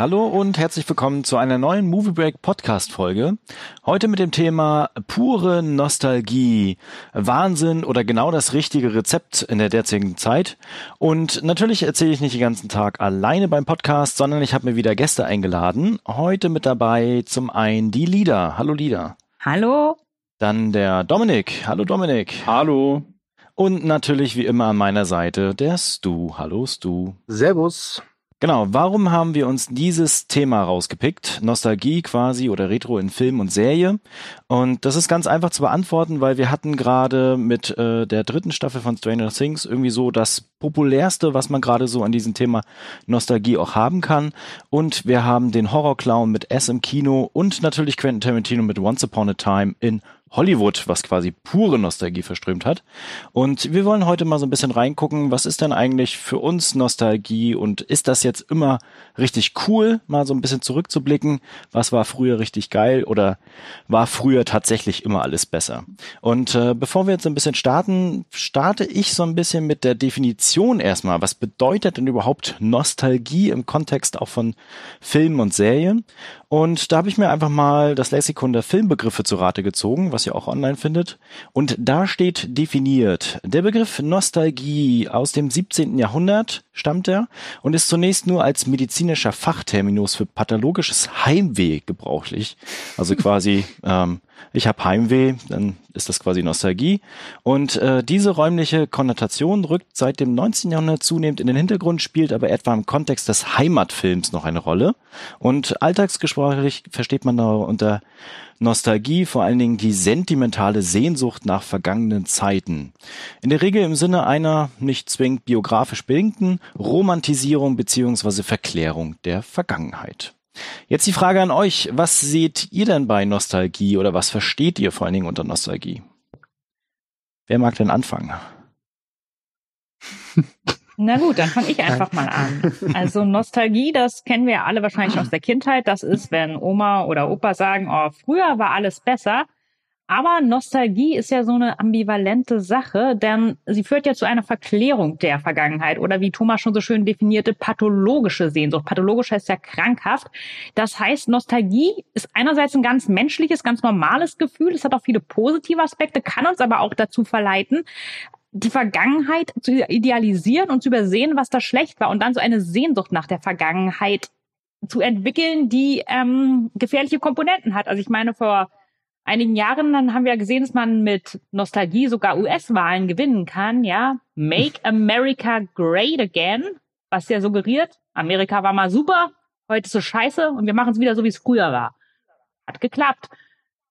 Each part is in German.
Hallo und herzlich willkommen zu einer neuen Movie Break Podcast Folge. Heute mit dem Thema pure Nostalgie, Wahnsinn oder genau das richtige Rezept in der derzeitigen Zeit. Und natürlich erzähle ich nicht den ganzen Tag alleine beim Podcast, sondern ich habe mir wieder Gäste eingeladen. Heute mit dabei zum einen die Lieder. Hallo Lieder. Hallo. Dann der Dominik. Hallo Dominik. Hallo. Und natürlich wie immer an meiner Seite der Stu. Hallo Stu. Servus. Genau, warum haben wir uns dieses Thema rausgepickt? Nostalgie quasi oder Retro in Film und Serie. Und das ist ganz einfach zu beantworten, weil wir hatten gerade mit äh, der dritten Staffel von Stranger Things irgendwie so das populärste, was man gerade so an diesem Thema Nostalgie auch haben kann. Und wir haben den Horrorclown mit S im Kino und natürlich Quentin Tarantino mit Once Upon a Time in Hollywood, was quasi pure Nostalgie verströmt hat. Und wir wollen heute mal so ein bisschen reingucken, was ist denn eigentlich für uns Nostalgie und ist das jetzt immer richtig cool, mal so ein bisschen zurückzublicken, was war früher richtig geil oder war früher tatsächlich immer alles besser? Und äh, bevor wir jetzt ein bisschen starten, starte ich so ein bisschen mit der Definition erstmal. Was bedeutet denn überhaupt Nostalgie im Kontext auch von Filmen und Serien? Und da habe ich mir einfach mal das Lexikon der Filmbegriffe zu Rate gezogen, was ihr auch online findet. Und da steht definiert, der Begriff Nostalgie aus dem 17. Jahrhundert stammt er und ist zunächst nur als medizinischer Fachterminus für pathologisches Heimweh gebräuchlich. Also quasi, ähm, ich habe Heimweh, dann ist das quasi Nostalgie. Und äh, diese räumliche Konnotation rückt seit dem 19. Jahrhundert zunehmend in den Hintergrund, spielt aber etwa im Kontext des Heimatfilms noch eine Rolle. Und alltagsgesprochlich versteht man da unter Nostalgie vor allen Dingen die sentimentale Sehnsucht nach vergangenen Zeiten. In der Regel im Sinne einer nicht zwingend biografisch bedingten Romantisierung beziehungsweise Verklärung der Vergangenheit. Jetzt die Frage an euch, was seht ihr denn bei Nostalgie oder was versteht ihr vor allen Dingen unter Nostalgie? Wer mag denn anfangen? Na gut, dann fange ich einfach mal an. Also Nostalgie, das kennen wir ja alle wahrscheinlich aus der Kindheit. Das ist, wenn Oma oder Opa sagen, oh, früher war alles besser. Aber Nostalgie ist ja so eine ambivalente Sache, denn sie führt ja zu einer Verklärung der Vergangenheit oder wie Thomas schon so schön definierte, pathologische Sehnsucht. Pathologisch heißt ja krankhaft. Das heißt, Nostalgie ist einerseits ein ganz menschliches, ganz normales Gefühl. Es hat auch viele positive Aspekte, kann uns aber auch dazu verleiten, die Vergangenheit zu idealisieren und zu übersehen, was da schlecht war und dann so eine Sehnsucht nach der Vergangenheit zu entwickeln, die ähm, gefährliche Komponenten hat. Also ich meine, vor einigen Jahren dann haben wir gesehen, dass man mit Nostalgie sogar US-Wahlen gewinnen kann, ja. Make America Great Again, was ja suggeriert, Amerika war mal super, heute ist es scheiße und wir machen es wieder so, wie es früher war. Hat geklappt.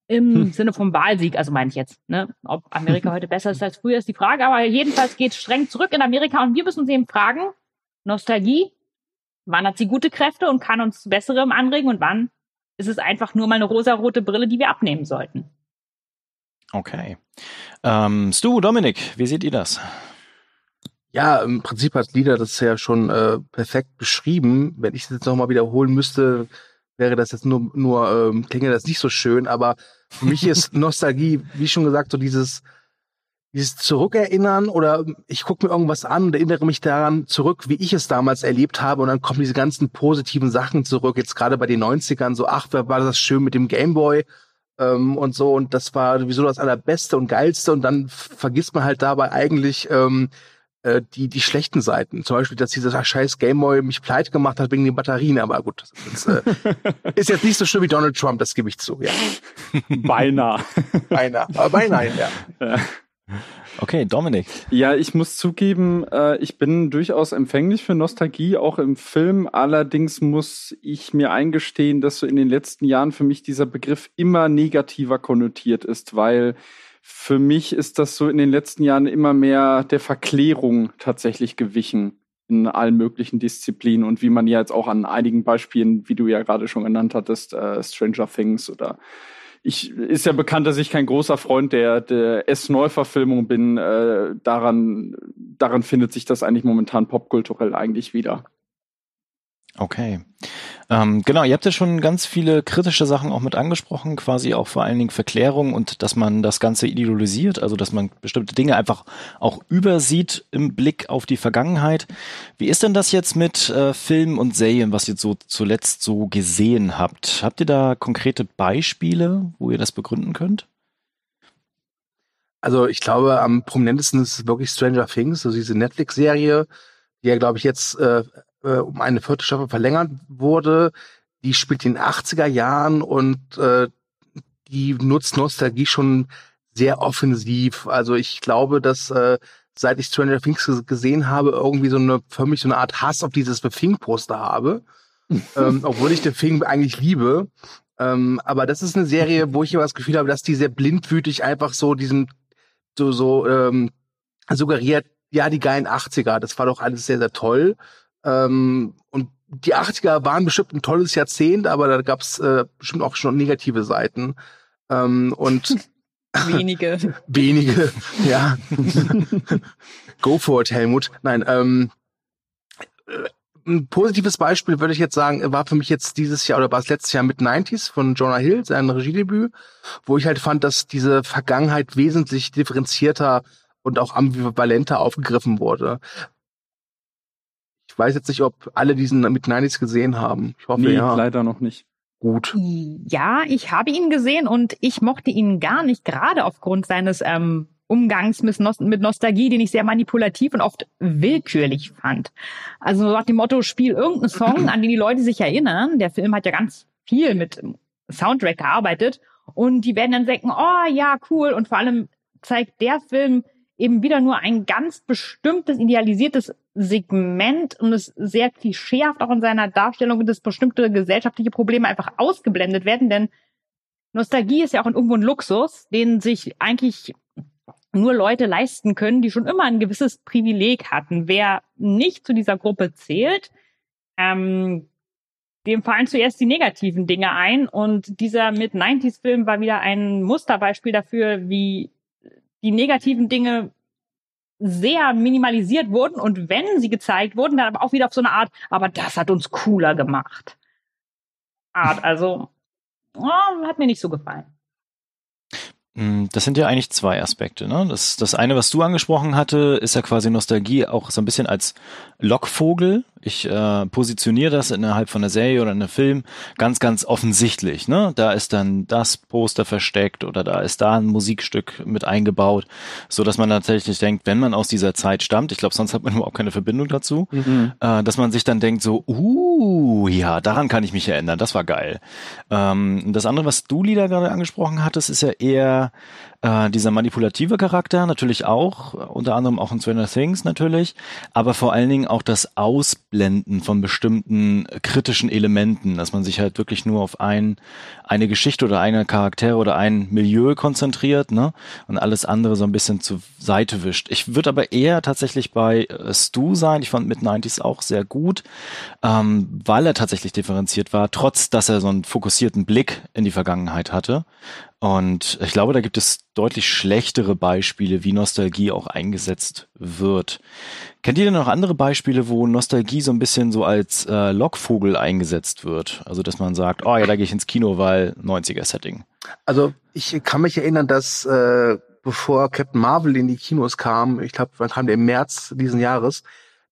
Im hm. Sinne vom Wahlsieg, also meine ich jetzt. Ne? Ob Amerika heute besser ist als früher, ist die Frage. Aber jedenfalls geht es streng zurück in Amerika und wir müssen uns eben fragen, Nostalgie, wann hat sie gute Kräfte und kann uns Besserem anregen und wann ist es einfach nur mal eine rosarote Brille, die wir abnehmen sollten. Okay. Ähm, Stu, Dominik, wie seht ihr das? Ja, im Prinzip hat Lieder das ja schon äh, perfekt beschrieben. Wenn ich es jetzt nochmal wiederholen müsste, wäre das jetzt nur, nur ähm, klinge das nicht so schön, aber für mich ist Nostalgie, wie schon gesagt, so dieses, dieses Zurückerinnern oder ich gucke mir irgendwas an und erinnere mich daran zurück, wie ich es damals erlebt habe und dann kommen diese ganzen positiven Sachen zurück. Jetzt gerade bei den 90ern, so, ach, wer war das schön mit dem Gameboy ähm, und so und das war sowieso das allerbeste und geilste und dann vergisst man halt dabei eigentlich ähm, äh, die, die schlechten Seiten. Zum Beispiel, dass dieser scheiß Gameboy mich pleite gemacht hat wegen den Batterien. Aber gut, das ist, äh, ist jetzt nicht so schlimm wie Donald Trump, das gebe ich zu. Ja. Beinahe. beinahe. Aber beinahe, ja. ja. Okay, Dominik. Ja, ich muss zugeben, äh, ich bin durchaus empfänglich für Nostalgie, auch im Film. Allerdings muss ich mir eingestehen, dass so in den letzten Jahren für mich dieser Begriff immer negativer konnotiert ist, weil für mich ist das so in den letzten Jahren immer mehr der Verklärung tatsächlich gewichen in allen möglichen Disziplinen und wie man ja jetzt auch an einigen Beispielen, wie du ja gerade schon genannt hattest, äh, Stranger Things oder ich ist ja bekannt, dass ich kein großer Freund der, der S-Neuverfilmung bin. Äh, daran, daran findet sich das eigentlich momentan popkulturell eigentlich wieder. Okay. Ähm, genau, ihr habt ja schon ganz viele kritische Sachen auch mit angesprochen, quasi auch vor allen Dingen Verklärung und dass man das Ganze ideolisiert, also dass man bestimmte Dinge einfach auch übersieht im Blick auf die Vergangenheit. Wie ist denn das jetzt mit äh, Filmen und Serien, was ihr so zuletzt so gesehen habt? Habt ihr da konkrete Beispiele, wo ihr das begründen könnt? Also ich glaube, am prominentesten ist wirklich Stranger Things, also diese Netflix-Serie, die ja, glaube ich, jetzt äh, äh, um eine vierte Staffel verlängert wurde. Die spielt in den 80er Jahren und äh, die nutzt Nostalgie schon sehr offensiv. Also ich glaube, dass äh, seit ich Stranger Things gesehen habe, irgendwie so eine für mich so eine Art Hass auf dieses The Thing-Poster habe. ähm, obwohl ich The Thing eigentlich liebe. Ähm, aber das ist eine Serie, wo ich immer das Gefühl habe, dass die sehr blindwütig einfach so diesen so, so ähm, suggeriert, ja, die geilen 80er, das war doch alles sehr, sehr toll. Ähm, und die 80er waren bestimmt ein tolles Jahrzehnt, aber da gab es äh, bestimmt auch schon negative Seiten. Ähm, und wenige. wenige, ja. Go for it, Helmut. Nein, ähm, äh, ein positives Beispiel würde ich jetzt sagen, war für mich jetzt dieses Jahr oder war es letztes Jahr mit 90s von Jonah Hill, sein Regiedebüt, wo ich halt fand, dass diese Vergangenheit wesentlich differenzierter und auch ambivalenter aufgegriffen wurde. Ich weiß jetzt nicht, ob alle diesen mit 90s gesehen haben. Ich hoffe nee, ja. leider noch nicht. Gut. Ja, ich habe ihn gesehen und ich mochte ihn gar nicht, gerade aufgrund seines ähm, Umgangs mit, Nost mit Nostalgie, den ich sehr manipulativ und oft willkürlich fand. Also nach dem Motto, spiel irgendeinen Song, an den die Leute sich erinnern. Der Film hat ja ganz viel mit Soundtrack gearbeitet und die werden dann denken, oh ja, cool. Und vor allem zeigt der Film eben wieder nur ein ganz bestimmtes, idealisiertes Segment und es sehr klischeehaft auch in seiner Darstellung, dass bestimmte gesellschaftliche Probleme einfach ausgeblendet werden, denn Nostalgie ist ja auch irgendwo ein Luxus, den sich eigentlich nur Leute leisten können, die schon immer ein gewisses Privileg hatten. Wer nicht zu dieser Gruppe zählt, ähm, dem fallen zuerst die negativen Dinge ein. Und dieser Mid-90s-Film war wieder ein Musterbeispiel dafür, wie die negativen Dinge sehr minimalisiert wurden und wenn sie gezeigt wurden, dann aber auch wieder auf so eine Art, aber das hat uns cooler gemacht. Art, also oh, hat mir nicht so gefallen. Mm, das sind ja eigentlich zwei Aspekte. Ne? Das, das eine, was du angesprochen hatte, ist ja quasi Nostalgie auch so ein bisschen als Lockvogel. Ich äh, positioniere das innerhalb von einer Serie oder einem Film ganz, ganz offensichtlich. Ne? Da ist dann das Poster versteckt oder da ist da ein Musikstück mit eingebaut, so dass man tatsächlich denkt, wenn man aus dieser Zeit stammt, ich glaube, sonst hat man überhaupt keine Verbindung dazu, mhm. äh, dass man sich dann denkt so, uh, ja, daran kann ich mich erinnern, das war geil. Ähm, das andere, was du Lieder gerade angesprochen hattest, ist ja eher äh, dieser manipulative Charakter natürlich auch, unter anderem auch in Stranger Things natürlich, aber vor allen Dingen auch das Ausblenden von bestimmten kritischen Elementen, dass man sich halt wirklich nur auf ein, eine Geschichte oder eine Charaktere oder ein Milieu konzentriert, ne? Und alles andere so ein bisschen zur Seite wischt. Ich würde aber eher tatsächlich bei äh, Stu sein. Ich fand mit 90s auch sehr gut, ähm, weil er tatsächlich differenziert war, trotz dass er so einen fokussierten Blick in die Vergangenheit hatte. Und ich glaube, da gibt es deutlich schlechtere Beispiele, wie Nostalgie auch eingesetzt wird. Kennt ihr denn noch andere Beispiele, wo Nostalgie so ein bisschen so als äh, Lockvogel eingesetzt wird? Also, dass man sagt, oh ja, da gehe ich ins Kino, weil 90er-Setting. Also, ich kann mich erinnern, dass äh, bevor Captain Marvel in die Kinos kam, ich glaube, wann kam der im März diesen Jahres,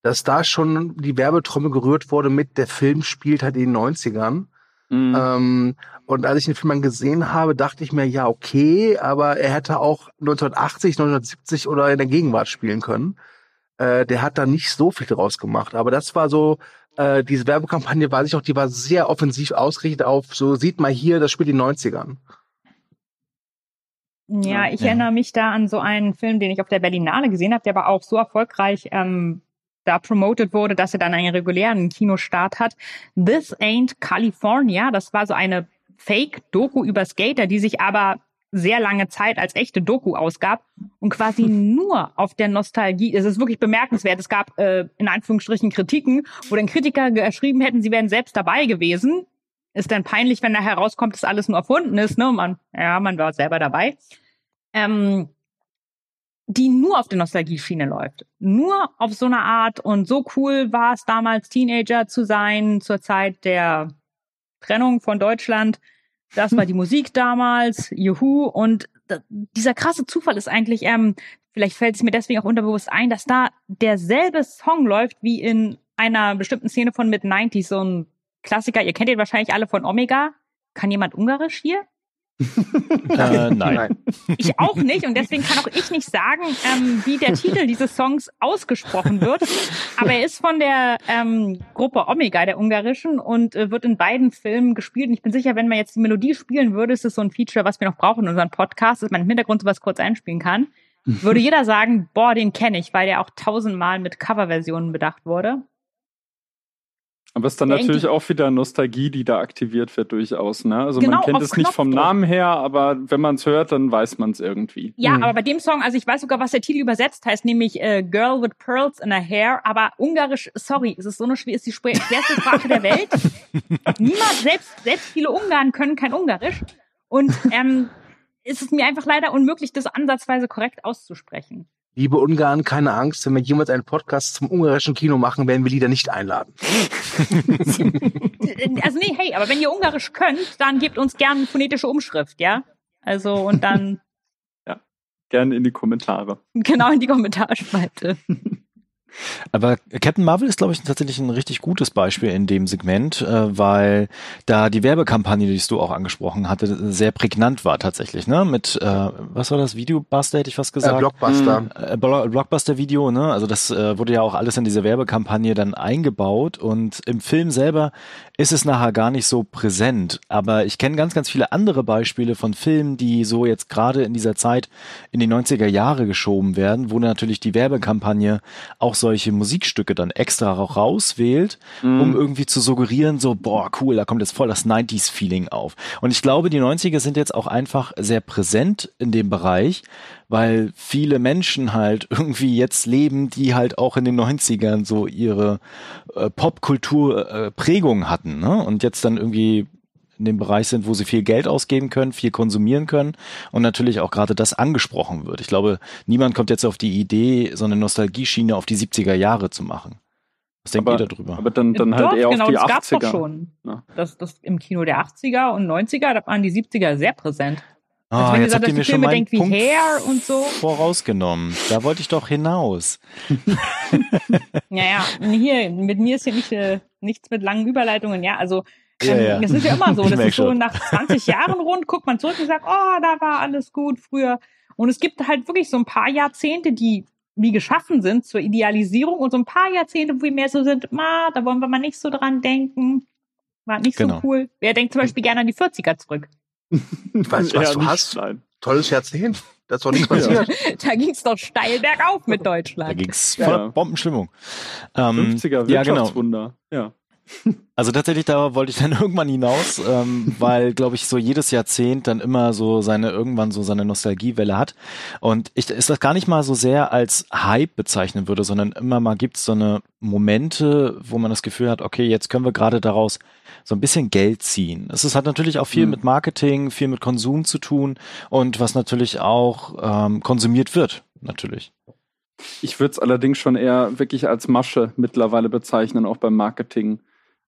dass da schon die Werbetrommel gerührt wurde mit, der Film spielt halt in den 90ern. Mhm. Ähm, und als ich den Film dann gesehen habe, dachte ich mir, ja, okay, aber er hätte auch 1980, 1970 oder in der Gegenwart spielen können. Äh, der hat da nicht so viel draus gemacht. Aber das war so, äh, diese Werbekampagne, weiß ich auch, die war sehr offensiv ausgerichtet auf, so sieht mal hier, das spielt in den 90ern. Ja, ich ja. erinnere mich da an so einen Film, den ich auf der Berlinale gesehen habe, der aber auch so erfolgreich ähm, da promoted wurde, dass er dann einen regulären Kinostart hat. This Ain't California, das war so eine Fake-Doku über Skater, die sich aber sehr lange Zeit als echte Doku ausgab und quasi nur auf der Nostalgie, es ist wirklich bemerkenswert, es gab äh, in Anführungsstrichen Kritiken, wo dann Kritiker geschrieben hätten, sie wären selbst dabei gewesen. Ist dann peinlich, wenn da herauskommt, dass alles nur erfunden ist, ne? Man, ja, man war selber dabei. Ähm, die nur auf der Nostalgie-Schiene läuft. Nur auf so eine Art und so cool war es damals, Teenager zu sein, zur Zeit der Trennung von Deutschland. Das war die Musik damals, Juhu. Und dieser krasse Zufall ist eigentlich, ähm, vielleicht fällt es mir deswegen auch unterbewusst ein, dass da derselbe Song läuft wie in einer bestimmten Szene von Mid-90s, so ein Klassiker. Ihr kennt ihn wahrscheinlich alle von Omega. Kann jemand Ungarisch hier? Äh, nein. Ich auch nicht und deswegen kann auch ich nicht sagen, ähm, wie der Titel dieses Songs ausgesprochen wird. Aber er ist von der ähm, Gruppe Omega, der ungarischen, und äh, wird in beiden Filmen gespielt. Und ich bin sicher, wenn man jetzt die Melodie spielen würde, ist es so ein Feature, was wir noch brauchen in unserem Podcast, dass man im Hintergrund sowas kurz einspielen kann. Würde jeder sagen, boah, den kenne ich, weil der auch tausendmal mit Coverversionen bedacht wurde. Aber es ist dann Der natürlich auch wieder Nostalgie, die da aktiviert wird durchaus. Ne? Also Genau, man kennt es nicht vom. Namen her, aber wenn man es hört, dann weiß man es irgendwie. Ja, Mhm. aber bei dem Song, also ich weiß sogar, was der Titel übersetzt heißt, nämlich äh, Girl with Pearls in her Hair, aber Ungarisch, sorry, es ist so eine ist die schwer- schwerste Sprache der Welt. Niemand, selbst, selbst viele Ungarn können kein Ungarisch. Und ähm, es ist mir einfach leider unmöglich, das ansatzweise korrekt auszusprechen. Liebe Ungarn, keine Angst, wenn wir jemals einen Podcast zum ungarischen Kino machen, werden wir Lieder nicht einladen. Also nee, hey, aber wenn ihr Ungarisch könnt, dann gebt uns gern phonetische Umschrift, ja? Also und dann Gerne in die Kommentare. genau in die Kommentarspalte. Aber Captain Marvel ist, glaube ich, tatsächlich ein richtig gutes Beispiel in dem Segment, äh, weil da die Werbekampagne, die du auch angesprochen hatte, sehr prägnant war tatsächlich, ne? Mit, äh, was war das, Videobuster, hätte ich fast Äh, gesagt? Blockbuster. äh, Blo- Blockbuster-Video, ne? Also das äh, wurde ja auch alles in diese Werbekampagne dann eingebaut und im Film selber ist es nachher gar nicht so präsent. Aber ich kenne ganz, ganz viele andere Beispiele von Filmen, die so jetzt gerade in dieser Zeit in die 90er Jahre geschoben werden, wo natürlich die Werbekampagne auch solche Musikstücke dann extra auch rauswählt, um irgendwie zu suggerieren, so, boah, cool, da kommt jetzt voll das 90s-Feeling auf. Und ich glaube, die 90er sind jetzt auch einfach sehr präsent in dem Bereich, weil viele Menschen halt irgendwie jetzt leben, die halt auch in den 90ern so ihre äh, Popkultur-Prägung hatten, ne? Und jetzt dann irgendwie in dem Bereich sind, wo sie viel Geld ausgeben können, viel konsumieren können und natürlich auch gerade das angesprochen wird. Ich glaube, niemand kommt jetzt auf die Idee, so eine Nostalgieschiene auf die 70er Jahre zu machen. Was denkt Aber- ihr darüber? Aber dann, dann halt eher genau, auf die das gab's 80er. doch schon. Ja. Das, das im Kino der 80er und 90er, da waren die 70er sehr präsent. Ah, Also wenn jetzt habt ihr mir die schon Filme meinen denkt wie Punkt Hair und so. vorausgenommen. Da wollte ich doch hinaus. Naja, hier, mit mir ist hier nicht, äh, nichts mit langen Überleitungen, ja, also Ja, ähm, ja. das ist ja immer so, Ich das ist so schon. nach 20 Jahren rund, guckt man zurück und sagt, oh, da war alles gut früher. Und es gibt halt wirklich so ein paar Jahrzehnte, die wie geschaffen sind zur Idealisierung und so ein paar Jahrzehnte, wo wir mehr so sind, ma, da wollen wir mal nicht so dran denken. War nicht Genau. so cool. Wer denkt zum Beispiel gerne an die 40er zurück? Weißt du, was Eher du hast? Nein. Tolles Jahrzehnt. Da ist doch nichts passiert. Da ging's doch steil bergauf mit Da Deutschland. ging's Ja. voller Bombenstimmung. Ähm, 50er ja, genau. Wirtschaftswunder. Ja. Also tatsächlich, da wollte ich dann irgendwann hinaus, ähm, weil, glaube ich, so jedes Jahrzehnt dann immer so seine, irgendwann so seine Nostalgiewelle hat. Und ich ist das gar nicht mal so sehr als Hype bezeichnen würde, sondern immer mal gibt's so eine Momente, wo man das Gefühl hat, okay, jetzt können wir gerade daraus so ein bisschen Geld ziehen. Es ist, hat natürlich auch viel Mhm. mit Marketing, viel mit Konsum zu tun und was natürlich auch ähm, konsumiert wird, natürlich. Ich würde es allerdings schon eher wirklich als Masche mittlerweile bezeichnen, auch beim Marketing.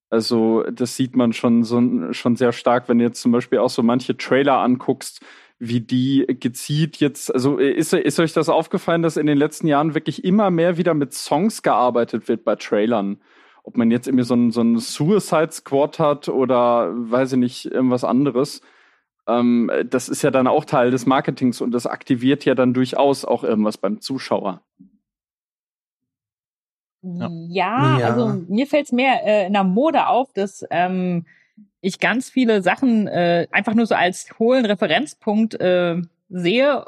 Also das sieht man schon so schon sehr stark, wenn du jetzt zum Beispiel auch so manche Trailer anguckst, wie die gezielt jetzt, also ist, ist euch das aufgefallen, dass in den letzten Jahren wirklich immer mehr wieder mit Songs gearbeitet wird bei Trailern? Ob man jetzt irgendwie so ein, so Suicide Squad hat oder weiß ich nicht, irgendwas anderes. Ähm, das ist ja dann auch Teil des Marketings und das aktiviert ja dann durchaus auch irgendwas beim Zuschauer. Ja, Ja. also mir fällt's mehr äh, in der Mode auf, dass ähm, ich ganz viele Sachen äh, einfach nur so als hohlen Referenzpunkt äh, sehe,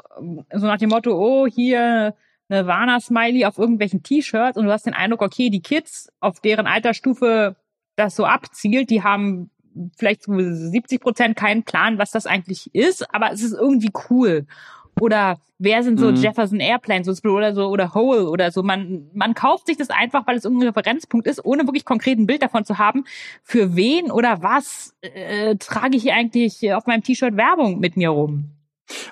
so nach dem Motto, oh, hier eine Warner-Smiley auf irgendwelchen T-Shirts und du hast den Eindruck, okay, die Kids, auf deren Altersstufe das so abzielt, die haben vielleicht so 70 Prozent keinen Plan, was das eigentlich ist, aber es ist irgendwie cool. Oder wer sind so Mhm. Jefferson Airplanes oder so oder Hole oder so. Man, man kauft sich das einfach, weil es irgendein Referenzpunkt ist, ohne wirklich konkret ein Bild davon zu haben, für wen oder was äh, trage ich hier eigentlich auf meinem T-Shirt Werbung mit mir rum.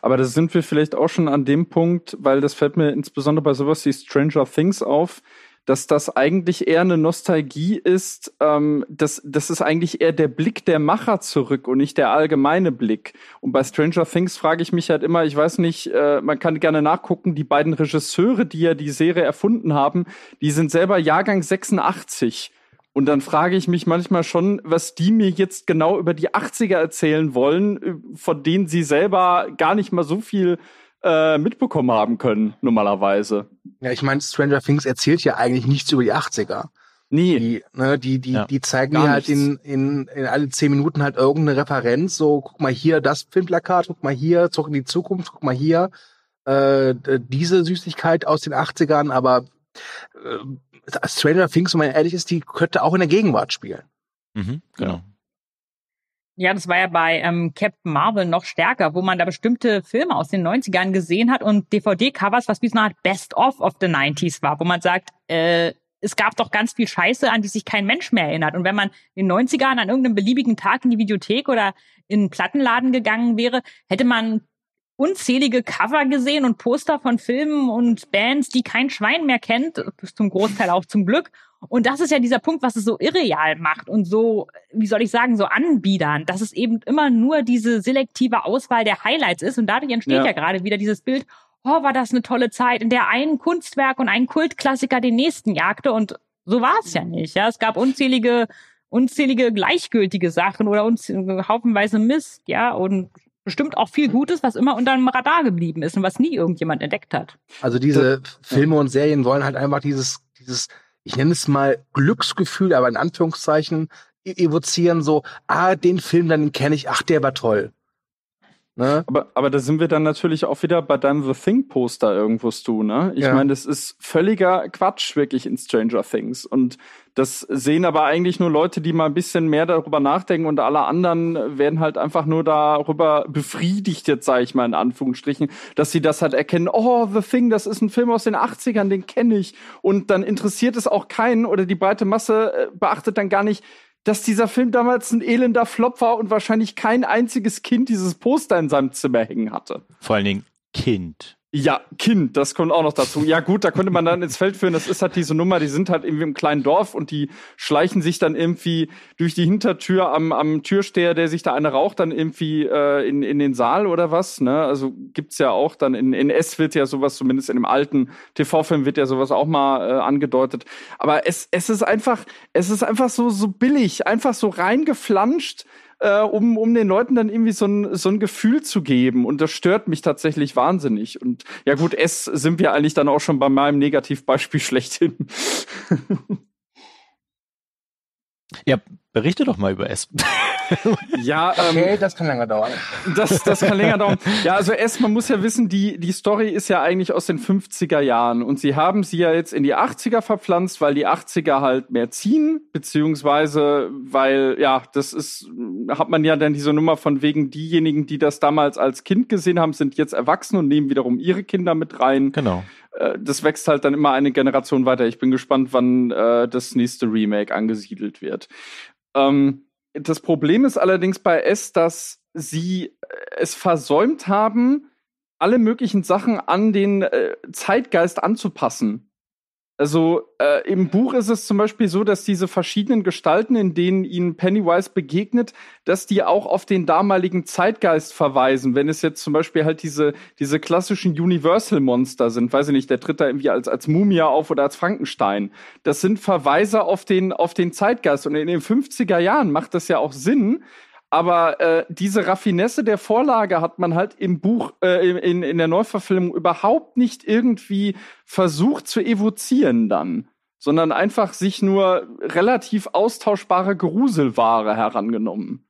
Aber da sind wir vielleicht auch schon an dem Punkt, weil das fällt mir insbesondere bei sowas wie Stranger Things auf, dass das eigentlich eher eine Nostalgie ist, ähm, das, das ist eigentlich eher der Blick der Macher zurück und nicht der allgemeine Blick. Und bei Stranger Things frage ich mich halt immer, ich weiß nicht, äh, man kann gerne nachgucken, die beiden Regisseure, die ja die Serie erfunden haben, die sind selber Jahrgang 86. Und dann frage ich mich manchmal schon, was die mir jetzt genau über die 80er erzählen wollen, äh, von denen sie selber gar nicht mal so viel äh, mitbekommen haben können, normalerweise. Ja, ich meine, Stranger Things erzählt ja eigentlich nichts über die 80er. Nee. Die, ne, die, die, Ja, die zeigen gar dir halt in, in, in alle zehn Minuten halt irgendeine Referenz. So, guck mal hier das Filmplakat, guck mal hier, zurück in die Zukunft, guck mal hier, äh, diese Süßigkeit aus den 80ern, aber äh, Stranger Things, wenn man ehrlich ist, die könnte auch in der Gegenwart spielen. Mhm, genau. Ja, das war ja bei ähm, Captain Marvel noch stärker, wo man da bestimmte Filme aus den 90ern gesehen hat und DVD-Covers, was wie so eine Art Best-of of the 90s war, wo man sagt, äh, es gab doch ganz viel Scheiße, an die sich kein Mensch mehr erinnert. Und wenn man in den 90ern an irgendeinem beliebigen Tag in die Videothek oder in einen Plattenladen gegangen wäre, hätte man unzählige Cover gesehen und Poster von Filmen und Bands, die kein Schwein mehr kennt, zum Großteil auch zum Glück. Und das ist ja dieser Punkt, was es so irreal macht und so, wie soll ich sagen, so anbiedern, dass es eben immer nur diese selektive Auswahl der Highlights ist. Und dadurch entsteht Ja. ja, gerade wieder dieses Bild, oh, war das eine tolle Zeit, in der ein Kunstwerk und ein Kultklassiker den nächsten jagte. Und so war es ja nicht. Ja, es gab unzählige, unzählige gleichgültige Sachen oder unzählige haufenweise Mist, ja, und bestimmt auch viel Gutes, was immer unter dem Radar geblieben ist und was nie irgendjemand entdeckt hat. Also diese Filme und Serien wollen halt einfach dieses, dieses, ich nenne es mal Glücksgefühl, aber in Anführungszeichen e- evozieren, so, ah, den Film, dann kenne ich, ach, der war toll. Ne? Aber, aber da sind wir dann natürlich auch wieder bei deinem The Thing Poster irgendwo, Stu, ne? Ich Ja. meine, das ist völliger Quatsch wirklich in Stranger Things. Und das sehen aber eigentlich nur Leute, die mal ein bisschen mehr darüber nachdenken und alle anderen werden halt einfach nur darüber befriedigt, jetzt sage ich mal in Anführungsstrichen, dass sie das halt erkennen, oh, The Thing, das ist ein Film aus den 80ern, den kenne ich. Und dann interessiert es auch keinen oder die breite Masse äh, beachtet dann gar nicht, dass dieser Film damals ein elender Flop war und wahrscheinlich kein einziges Kind dieses Poster in seinem Zimmer hängen hatte. Vor allen Dingen Kind. Ja, Kind, das kommt auch noch dazu. Ja gut, da könnte man dann ins Feld führen, das ist halt diese Nummer, die sind halt irgendwie im kleinen Dorf und die schleichen sich dann irgendwie durch die Hintertür am, am Türsteher, der sich da eine raucht, dann irgendwie äh, in, in den Saal oder was. Ne? Also gibt's ja auch dann, in, in S wird ja sowas, zumindest in dem alten TV-Film wird ja sowas auch mal äh, angedeutet. Aber es, es ist einfach, es ist einfach so, so billig, einfach so reingeflanscht äh, um, um den Leuten dann irgendwie so ein, so ein Gefühl zu geben. Und das stört mich tatsächlich wahnsinnig. Und ja gut, es sind wir eigentlich dann auch schon bei meinem Negativbeispiel schlechthin. Ja, berichte doch mal über S. ja, ähm, Okay, das kann lange dauern. das, das kann länger dauern. Ja, also erst, man muss ja wissen, die, die Story ist ja eigentlich aus den 50er Jahren und sie haben sie ja jetzt in die 80er verpflanzt, weil die 80er halt mehr ziehen, beziehungsweise weil, ja, das ist, hat man ja dann diese Nummer von wegen diejenigen, die das damals als Kind gesehen haben, sind jetzt erwachsen und nehmen wiederum ihre Kinder mit rein. Genau. Äh, das wächst halt dann immer eine Generation weiter. Ich bin gespannt, wann äh, das nächste Remake angesiedelt wird. Ähm, das Problem ist allerdings bei S, dass sie äh, es versäumt haben, alle möglichen Sachen an den äh, Zeitgeist anzupassen. Also äh, im Buch ist es zum Beispiel so, dass diese verschiedenen Gestalten, in denen ihnen Pennywise begegnet, dass die auch auf den damaligen Zeitgeist verweisen. Wenn es jetzt zum Beispiel halt diese, diese klassischen Universal-Monster sind, weiß ich nicht, der tritt da irgendwie als, als Mumie auf oder als Frankenstein. Das sind Verweise auf den, auf den Zeitgeist. Und in den 50er Jahren macht das ja auch Sinn, aber äh, diese Raffinesse der Vorlage hat man halt im Buch, äh, in, in der Neuverfilmung überhaupt nicht irgendwie versucht zu evozieren dann, sondern einfach sich nur relativ austauschbare Gruselware herangenommen.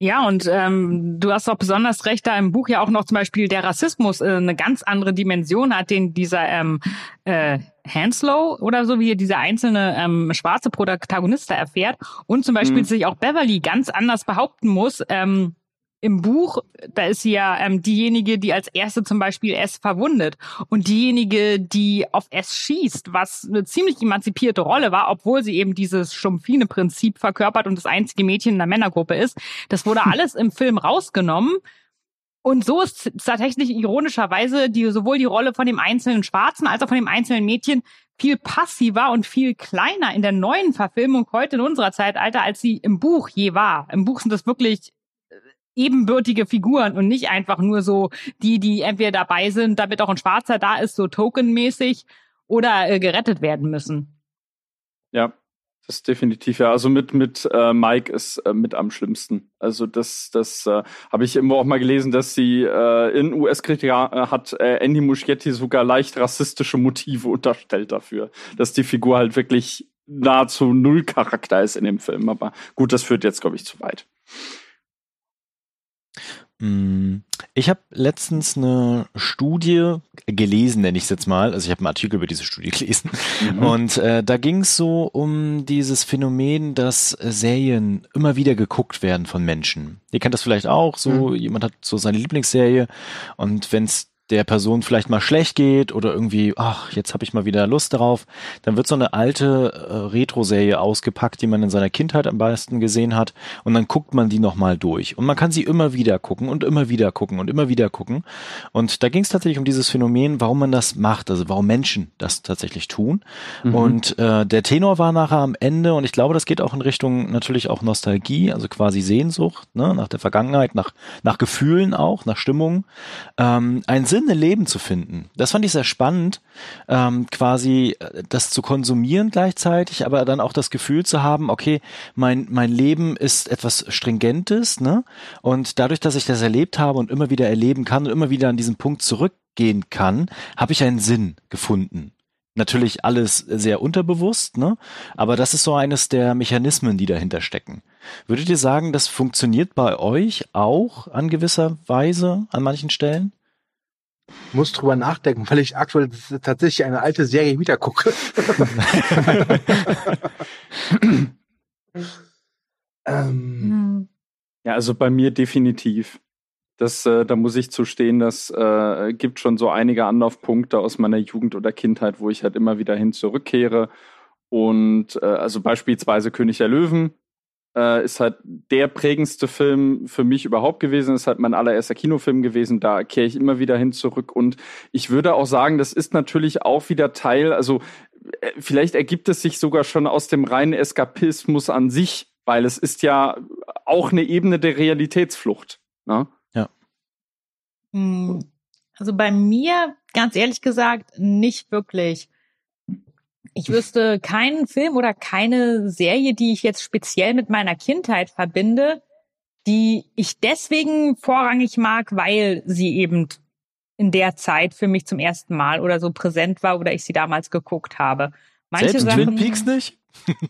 Ja, und ähm, du hast auch besonders recht, da im Buch ja auch noch zum Beispiel der Rassismus äh, eine ganz andere Dimension hat, den dieser ähm, äh, Hanslow oder so, wie dieser einzelne ähm, schwarze Protagonist da erfährt. Und zum Beispiel Mhm. sich auch Beverly ganz anders behaupten muss. Ähm, im Buch, da ist sie ja ähm, diejenige, die als erste zum Beispiel S verwundet und diejenige, die auf S schießt, was eine ziemlich emanzipierte Rolle war, obwohl sie eben dieses Stumpfine-Prinzip verkörpert und das einzige Mädchen in der Männergruppe ist. Das wurde alles im Film rausgenommen. Und so ist tatsächlich ironischerweise die, sowohl die Rolle von dem einzelnen Schwarzen als auch von dem einzelnen Mädchen viel passiver und viel kleiner in der neuen Verfilmung heute in unserer Zeitalter, als sie im Buch je war. Im Buch sind das wirklich ebenbürtige Figuren und nicht einfach nur so die, die entweder dabei sind, damit auch ein Schwarzer da ist, so tokenmäßig oder äh, gerettet werden müssen. Ja, das ist definitiv ja. Also mit mit äh, Mike ist äh, mit am schlimmsten. Also das das äh, habe ich immer auch mal gelesen, dass sie äh, in US-Kritik äh, hat äh, Andy Muschietti sogar leicht rassistische Motive unterstellt dafür, dass die Figur halt wirklich nahezu null Charakter ist in dem Film. Aber gut, das führt jetzt glaube ich zu weit. Hm, ich habe letztens eine Studie gelesen, nenne ich es jetzt mal. Also ich habe einen Artikel über diese Studie gelesen. Mhm. Und äh, da ging es so um dieses Phänomen, dass Serien immer wieder geguckt werden von Menschen. Ihr kennt das vielleicht auch. So mhm. jemand hat so seine Lieblingsserie und wenn es der Person vielleicht mal schlecht geht oder irgendwie, ach, jetzt habe ich mal wieder Lust darauf, dann wird so eine alte äh, Retro-Serie ausgepackt, die man in seiner Kindheit am meisten gesehen hat und dann guckt man die nochmal durch. Und man kann sie immer wieder gucken und immer wieder gucken und immer wieder gucken. Und da ging es tatsächlich um dieses Phänomen, warum man das macht, also warum Menschen das tatsächlich tun. Mhm. Und äh, der Tenor war nachher am Ende, und ich glaube, das geht auch in Richtung natürlich auch Nostalgie, also quasi Sehnsucht, ne, nach der Vergangenheit, nach, nach Gefühlen auch, nach Stimmung, ähm, ein Sinn Sinn im Leben zu finden. Das fand ich sehr spannend, ähm, quasi äh, das zu konsumieren gleichzeitig, aber dann auch das Gefühl zu haben, okay, mein, mein Leben ist etwas Stringentes, ne? Und dadurch, dass ich das erlebt habe und immer wieder erleben kann und immer wieder an diesen Punkt zurückgehen kann, habe ich einen Sinn gefunden. Natürlich alles sehr unterbewusst, ne? Aber das ist so eines der Mechanismen, die dahinter stecken. Würdet ihr sagen, das funktioniert bei euch auch an gewisser Weise an manchen Stellen? Muss drüber nachdenken, weil ich aktuell tatsächlich eine alte Serie wieder gucke. ähm. Ja, also bei mir definitiv. Das, äh, da muss ich zustehen, das äh, gibt schon so einige Anlaufpunkte aus meiner Jugend oder Kindheit, wo ich halt immer wieder hin zurückkehre. Und äh, also beispielsweise König der Löwen, äh, ist halt der prägendste Film für mich überhaupt gewesen. Ist halt mein allererster Kinofilm gewesen. Da kehre ich immer wieder hin zurück. Und ich würde auch sagen, das ist natürlich auch wieder Teil, also äh, vielleicht ergibt es sich sogar schon aus dem reinen Eskapismus an sich, weil es ist ja auch eine Ebene der Realitätsflucht. Ne? Ja. Hm, also bei mir, ganz ehrlich gesagt, nicht wirklich. Ich wüsste keinen Film oder keine Serie, die ich jetzt speziell mit meiner Kindheit verbinde, die ich deswegen vorrangig mag, weil sie eben in der Zeit für mich zum ersten Mal oder so präsent war oder ich sie damals geguckt habe. Manche Selbst Sachen, Twin Peaks nicht?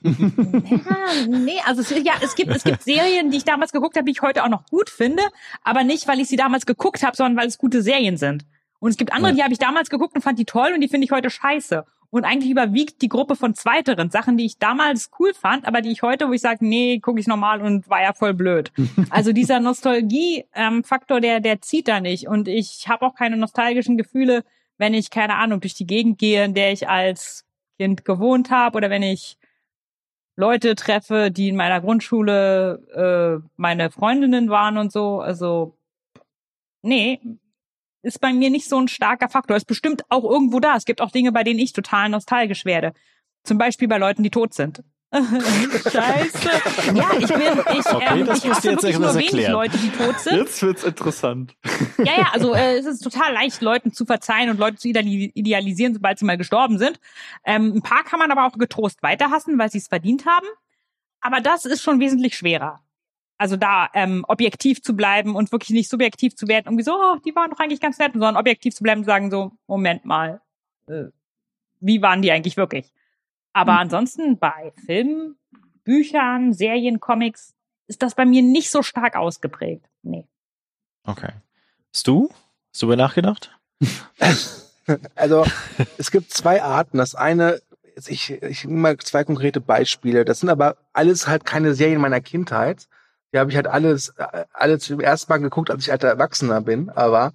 ja, nee, also es, ja, es gibt es gibt Serien, die ich damals geguckt habe, die ich heute auch noch gut finde, aber nicht, weil ich sie damals geguckt habe, sondern weil es gute Serien sind. Und es gibt andere, ja. die habe ich damals geguckt und fand die toll und die finde ich heute scheiße. Und eigentlich überwiegt die Gruppe von zweiteren Sachen, die ich damals cool fand, aber die ich heute, wo ich sage, nee, gucke ich normal und war ja voll blöd. also dieser Nostalgie-Faktor, der, der zieht da nicht. Und ich habe auch keine nostalgischen Gefühle, wenn ich, keine Ahnung, durch die Gegend gehe, in der ich als Kind gewohnt habe oder wenn ich Leute treffe, die in meiner Grundschule äh, meine Freundinnen waren und so. Also, nee, ist bei mir nicht so ein starker Faktor. Ist bestimmt auch irgendwo da. Es gibt auch Dinge, bei denen ich total nostalgisch werde. Zum Beispiel bei Leuten, die tot sind. Scheiße. Ja, ich bin, ich, okay, ähm, ich hasse wirklich nur wenig erklären. Leute, die tot sind. Jetzt wird's interessant. Ja, ja, also äh, es ist total leicht, Leuten zu verzeihen und Leute zu idealisieren, sobald sie mal gestorben sind. Ähm, ein paar kann man aber auch getrost weiterhassen, weil sie es verdient haben. Aber das ist schon wesentlich schwerer. Also da ähm, objektiv zu bleiben und wirklich nicht subjektiv zu werden, irgendwie so, oh, die waren doch eigentlich ganz nett, sondern objektiv zu bleiben und sagen so, Moment mal, äh, wie waren die eigentlich wirklich? Aber mhm. ansonsten bei Filmen, Büchern, Serien, Comics ist das bei mir nicht so stark ausgeprägt. Nee. Okay. Hast du? Hast du über nachgedacht? also, es gibt zwei Arten. Das eine, ich, ich nehme mal zwei konkrete Beispiele. Das sind aber alles halt keine Serien meiner Kindheit. Die habe ich halt alles, äh, alle zum ersten Mal geguckt, als ich alter Erwachsener bin, aber.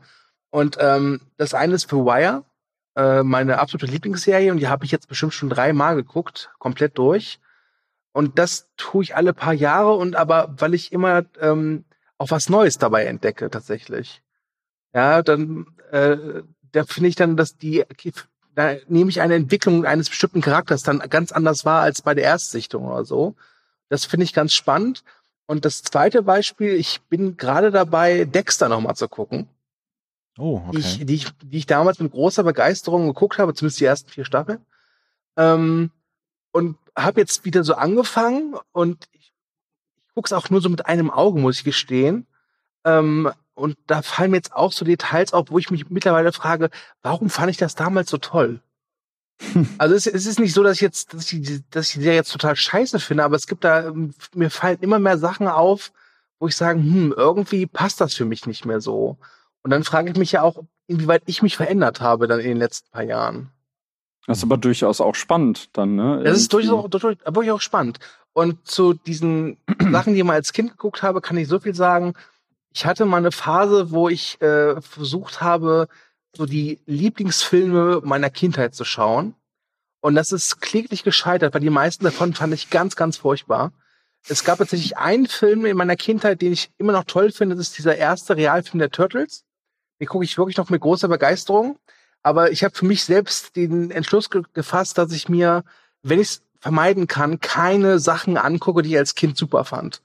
Und ähm, das eine ist für Wire, äh, meine absolute Lieblingsserie, und die habe ich jetzt bestimmt schon dreimal geguckt, komplett durch. Und das tue ich alle paar Jahre und aber, weil ich immer ähm, auch was Neues dabei entdecke, tatsächlich. ja, dann äh, da finde ich dann, dass die da nehme ich eine Entwicklung eines bestimmten Charakters dann ganz anders wahr als bei der Erstsichtung oder so. Das finde ich ganz spannend. Und das zweite Beispiel, ich bin gerade dabei, Dexter nochmal zu gucken. Oh, okay. Die, ich, die, ich, die ich damals mit großer Begeisterung geguckt habe, zumindest die ersten vier Staffeln. Ähm, und habe jetzt wieder so angefangen und ich, ich gucke es auch nur so mit einem Auge, muss ich gestehen. Ähm, und da fallen mir jetzt auch so Details auf, wo ich mich mittlerweile frage, warum fand ich das damals so toll? Also es, es, ist nicht so, dass ich jetzt, dass ich, dass ich die jetzt total scheiße finde, aber es gibt da, mir fallen immer mehr Sachen auf, wo ich sage, hm, irgendwie passt das für mich nicht mehr so. Und dann frage ich mich ja auch, inwieweit ich mich verändert habe dann in den letzten paar Jahren. Das ist aber durchaus auch spannend dann, ne? Das ist durchaus, durchaus, wirklich auch spannend. Und zu diesen Sachen, die ich mal als Kind geguckt habe, kann ich so viel sagen. Ich hatte mal eine Phase, wo ich äh, versucht habe, so die Lieblingsfilme meiner Kindheit zu schauen. Und das ist kläglich gescheitert, weil die meisten davon fand ich ganz, ganz furchtbar. Es gab tatsächlich einen Film in meiner Kindheit, den ich immer noch toll finde. Das ist dieser erste Realfilm der Turtles. Den gucke ich wirklich noch mit großer Begeisterung. Aber ich habe für mich selbst den Entschluss ge gefasst, dass ich mir, wenn ich es vermeiden kann, keine Sachen angucke, die ich als Kind super fand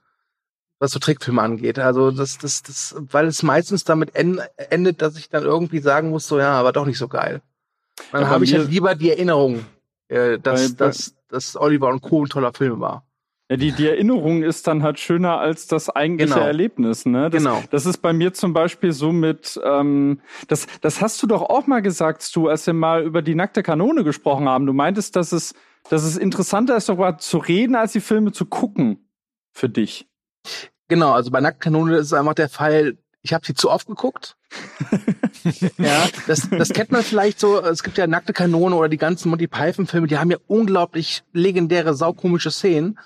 was so Trickfilme angeht. Also das, das, das, weil es meistens damit endet, dass ich dann irgendwie sagen muss, so ja, aber doch nicht so geil. Dann ja, habe ich halt lieber die Erinnerung, äh, dass, bei, dass, dass Oliver und Co. ein toller Film war. Ja, die, die Erinnerung ist dann halt schöner als das eigentliche genau. Erlebnis, ne? Das, genau. Das ist bei mir zum Beispiel so mit, ähm, das, das hast du doch auch mal gesagt, du, als wir mal über die nackte Kanone gesprochen haben. Du meintest, dass es, dass es interessanter ist, sogar zu reden, als die Filme zu gucken. Für dich. Genau, also bei Nacktkanone ist es einfach der Fall, ich habe sie zu oft geguckt. ja, das, das kennt man vielleicht so. Es gibt ja nackte Kanone oder die ganzen Monty Python Filme, die haben ja unglaublich legendäre, saukomische Szenen.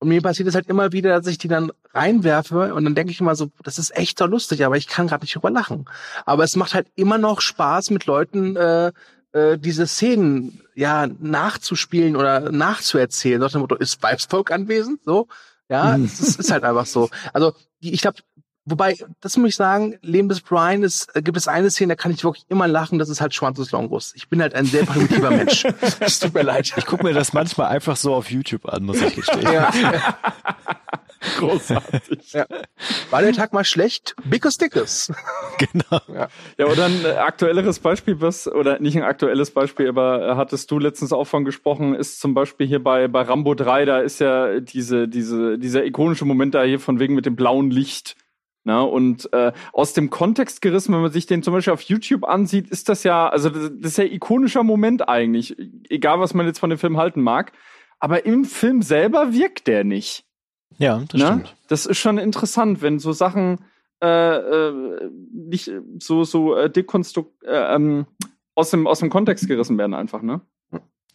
Und mir passiert es halt immer wieder, dass ich die dann reinwerfe und dann denke ich immer so, das ist echt so lustig, aber ich kann gerade nicht drüber lachen. Aber es macht halt immer noch Spaß mit Leuten, äh, äh, diese Szenen ja nachzuspielen oder nachzuerzählen. Nach dem Motto, ist Weibsvolk anwesend? So. Ja, mhm. es ist, ist halt einfach so. Also ich glaube, wobei, das muss ich sagen, Leben des Brian ist, äh, gibt es eine Szene, da kann ich wirklich immer lachen, das ist halt Schwanzes Longus. Ich bin halt ein sehr primitiver Mensch. Es tut mir leid. Ich gucke mir das manchmal einfach so auf YouTube an, muss ich gestehen. Ja. Großartig. Ja. War der Tag mal schlecht? Bickes Dickes. Genau. Ja. ja, oder ein äh, aktuelleres Beispiel, was, oder nicht ein aktuelles Beispiel, aber äh, hattest du letztens auch von gesprochen, ist zum Beispiel hier bei, bei Rambo 3, da ist ja diese, diese, dieser ikonische Moment da hier von wegen mit dem blauen Licht. Na, und äh, aus dem Kontext gerissen, wenn man sich den zum Beispiel auf YouTube ansieht, ist das ja, also das, das ist ja ikonischer Moment eigentlich, egal was man jetzt von dem Film halten mag. Aber im Film selber wirkt der nicht. Ja, das Na? stimmt. Das ist schon interessant, wenn so Sachen äh, äh, nicht so so äh, dekonstrukt äh, ähm, aus dem aus dem Kontext gerissen werden einfach, ne?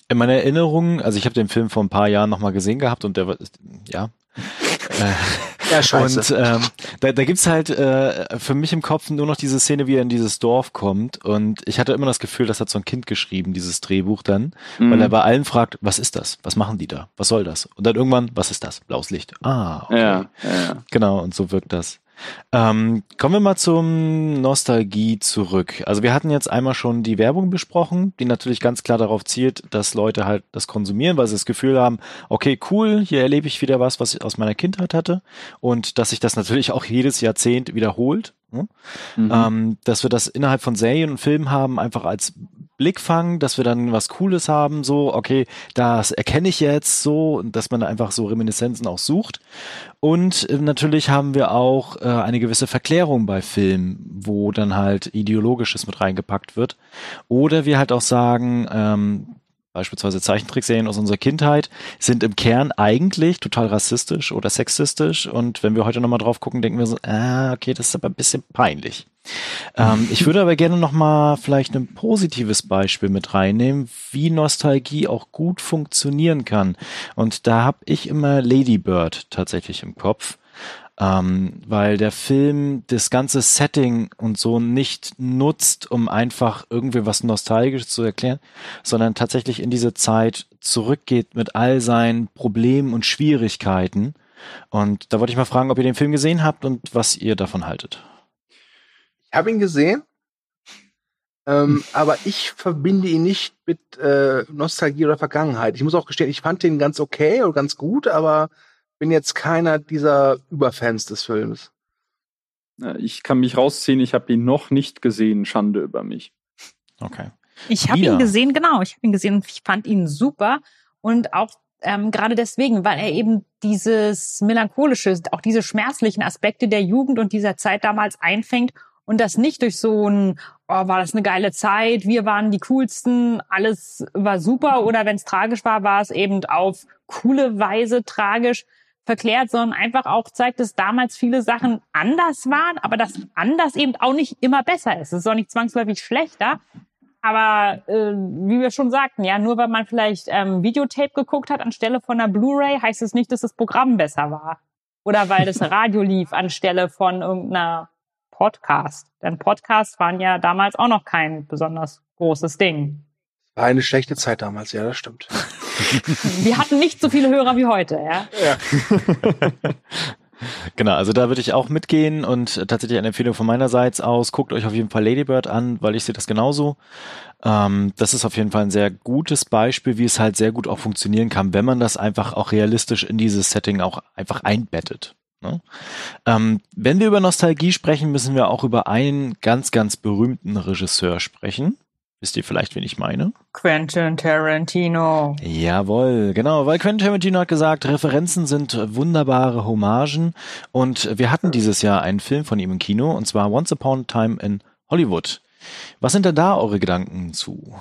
In meiner Erinnerung, also ich habe den Film vor ein paar Jahren nochmal gesehen gehabt und der war, ja. Ja, scheiße. Und ähm, da, da gibt's halt äh, für mich im Kopf nur noch diese Szene, wie er in dieses Dorf kommt. Und ich hatte immer das Gefühl, das hat so ein Kind geschrieben, dieses Drehbuch dann, mhm. weil er bei allen fragt, was ist das? Was machen die da? Was soll das? Und dann irgendwann, was ist das? Blaues Licht. Ah, okay. Ja, ja. Genau, und so wirkt das. Ähm, kommen wir mal zum Nostalgie zurück. Also wir hatten jetzt einmal schon die Werbung besprochen, die natürlich ganz klar darauf zielt, dass Leute halt das konsumieren, weil sie das Gefühl haben, okay, cool, hier erlebe ich wieder was, was ich aus meiner Kindheit hatte und dass sich das natürlich auch jedes Jahrzehnt wiederholt. Ne? Mhm. Ähm, dass wir das innerhalb von Serien und Filmen haben, einfach als Blickfang, dass wir dann was Cooles haben, so, okay, das erkenne ich jetzt so, und dass man einfach so Reminiszenzen auch sucht. Und äh, natürlich haben wir auch äh, eine gewisse Verklärung bei Filmen, wo dann halt Ideologisches mit reingepackt wird. Oder wir halt auch sagen, ähm, beispielsweise Zeichentrickserien aus unserer Kindheit, sind im Kern eigentlich total rassistisch oder sexistisch. Und wenn wir heute nochmal drauf gucken, denken wir so, ah, okay, das ist aber ein bisschen peinlich. Ähm, ich würde aber gerne nochmal vielleicht ein positives Beispiel mit reinnehmen, wie Nostalgie auch gut funktionieren kann. Und da habe ich immer Lady Bird tatsächlich im Kopf ähm, weil der Film das ganze Setting und so nicht nutzt, um einfach irgendwie was nostalgisch zu erklären, sondern tatsächlich in diese Zeit zurückgeht mit all seinen Problemen und Schwierigkeiten. Und da wollte ich mal fragen, ob ihr den Film gesehen habt und was ihr davon haltet. Ich habe ihn gesehen, ähm, aber ich verbinde ihn nicht mit äh, Nostalgie oder Vergangenheit. Ich muss auch gestehen, ich fand den ganz okay und ganz gut, aber bin jetzt keiner dieser Überfans des Films. Ich kann mich rausziehen, ich habe ihn noch nicht gesehen. Schande über mich. Okay. Ich habe ihn gesehen, genau. Ich habe ihn gesehen und ich fand ihn super. Und auch ähm, gerade deswegen, weil er eben dieses melancholische, auch diese schmerzlichen Aspekte der Jugend und dieser Zeit damals einfängt und das nicht durch so ein, oh, war das eine geile Zeit, wir waren die coolsten, alles war super oder wenn es tragisch war, war es eben auf coole Weise tragisch verklärt, sondern einfach auch zeigt, dass damals viele Sachen anders waren, aber dass anders eben auch nicht immer besser ist. Es ist auch nicht zwangsläufig schlechter, aber äh, wie wir schon sagten, ja, nur weil man vielleicht ähm, Videotape geguckt hat anstelle von einer Blu-ray, heißt es nicht, dass das Programm besser war. Oder weil das Radio lief anstelle von irgendeiner Podcast. Denn Podcasts waren ja damals auch noch kein besonders großes Ding. War eine schlechte Zeit damals, ja, das stimmt. Wir hatten nicht so viele Hörer wie heute, ja. Genau, also da würde ich auch mitgehen und tatsächlich eine Empfehlung von meinerseits aus, guckt euch auf jeden Fall Ladybird an, weil ich sehe das genauso. Ähm, das ist auf jeden Fall ein sehr gutes Beispiel, wie es halt sehr gut auch funktionieren kann, wenn man das einfach auch realistisch in dieses Setting auch einfach einbettet. Ne? Ähm, wenn wir über Nostalgie sprechen, müssen wir auch über einen ganz, ganz berühmten Regisseur sprechen. Wisst ihr vielleicht, wen ich meine? Quentin Tarantino. Jawohl, genau, weil Quentin Tarantino hat gesagt, Referenzen sind wunderbare Hommagen und wir hatten dieses Jahr einen Film von ihm im Kino und zwar Once Upon a Time in Hollywood. Was sind denn da eure Gedanken zu?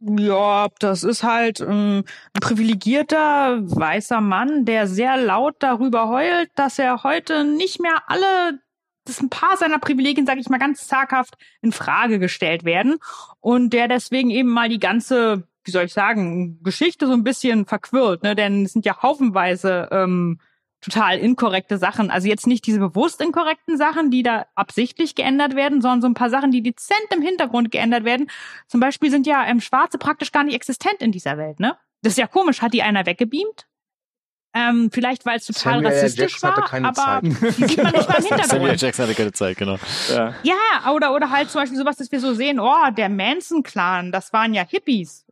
Ja, das ist halt ähm, ein privilegierter weißer Mann, der sehr laut darüber heult, dass er heute nicht mehr alle, dass ein paar seiner Privilegien, sage ich mal ganz zaghaft, in Frage gestellt werden und der deswegen eben mal die ganze, wie soll ich sagen, Geschichte so ein bisschen verquirlt, ne? Denn es sind ja haufenweise ähm, total inkorrekte Sachen. Also jetzt nicht diese bewusst inkorrekten Sachen, die da absichtlich geändert werden, sondern so ein paar Sachen, die dezent im Hintergrund geändert werden. Zum Beispiel sind ja ähm, Schwarze praktisch gar nicht existent in dieser Welt, ne? Das ist ja komisch. Hat die einer weggebeamt? Ähm, vielleicht, weil es total Samuel rassistisch Jackson hatte war, keine aber Zeit. die sieht man nicht mal im Samuel Hintergrund. Jackson hatte keine Zeit, genau. Ja. Ja, oder, oder halt zum Beispiel sowas, dass wir so sehen, oh, der Manson-Clan, das waren ja Hippies.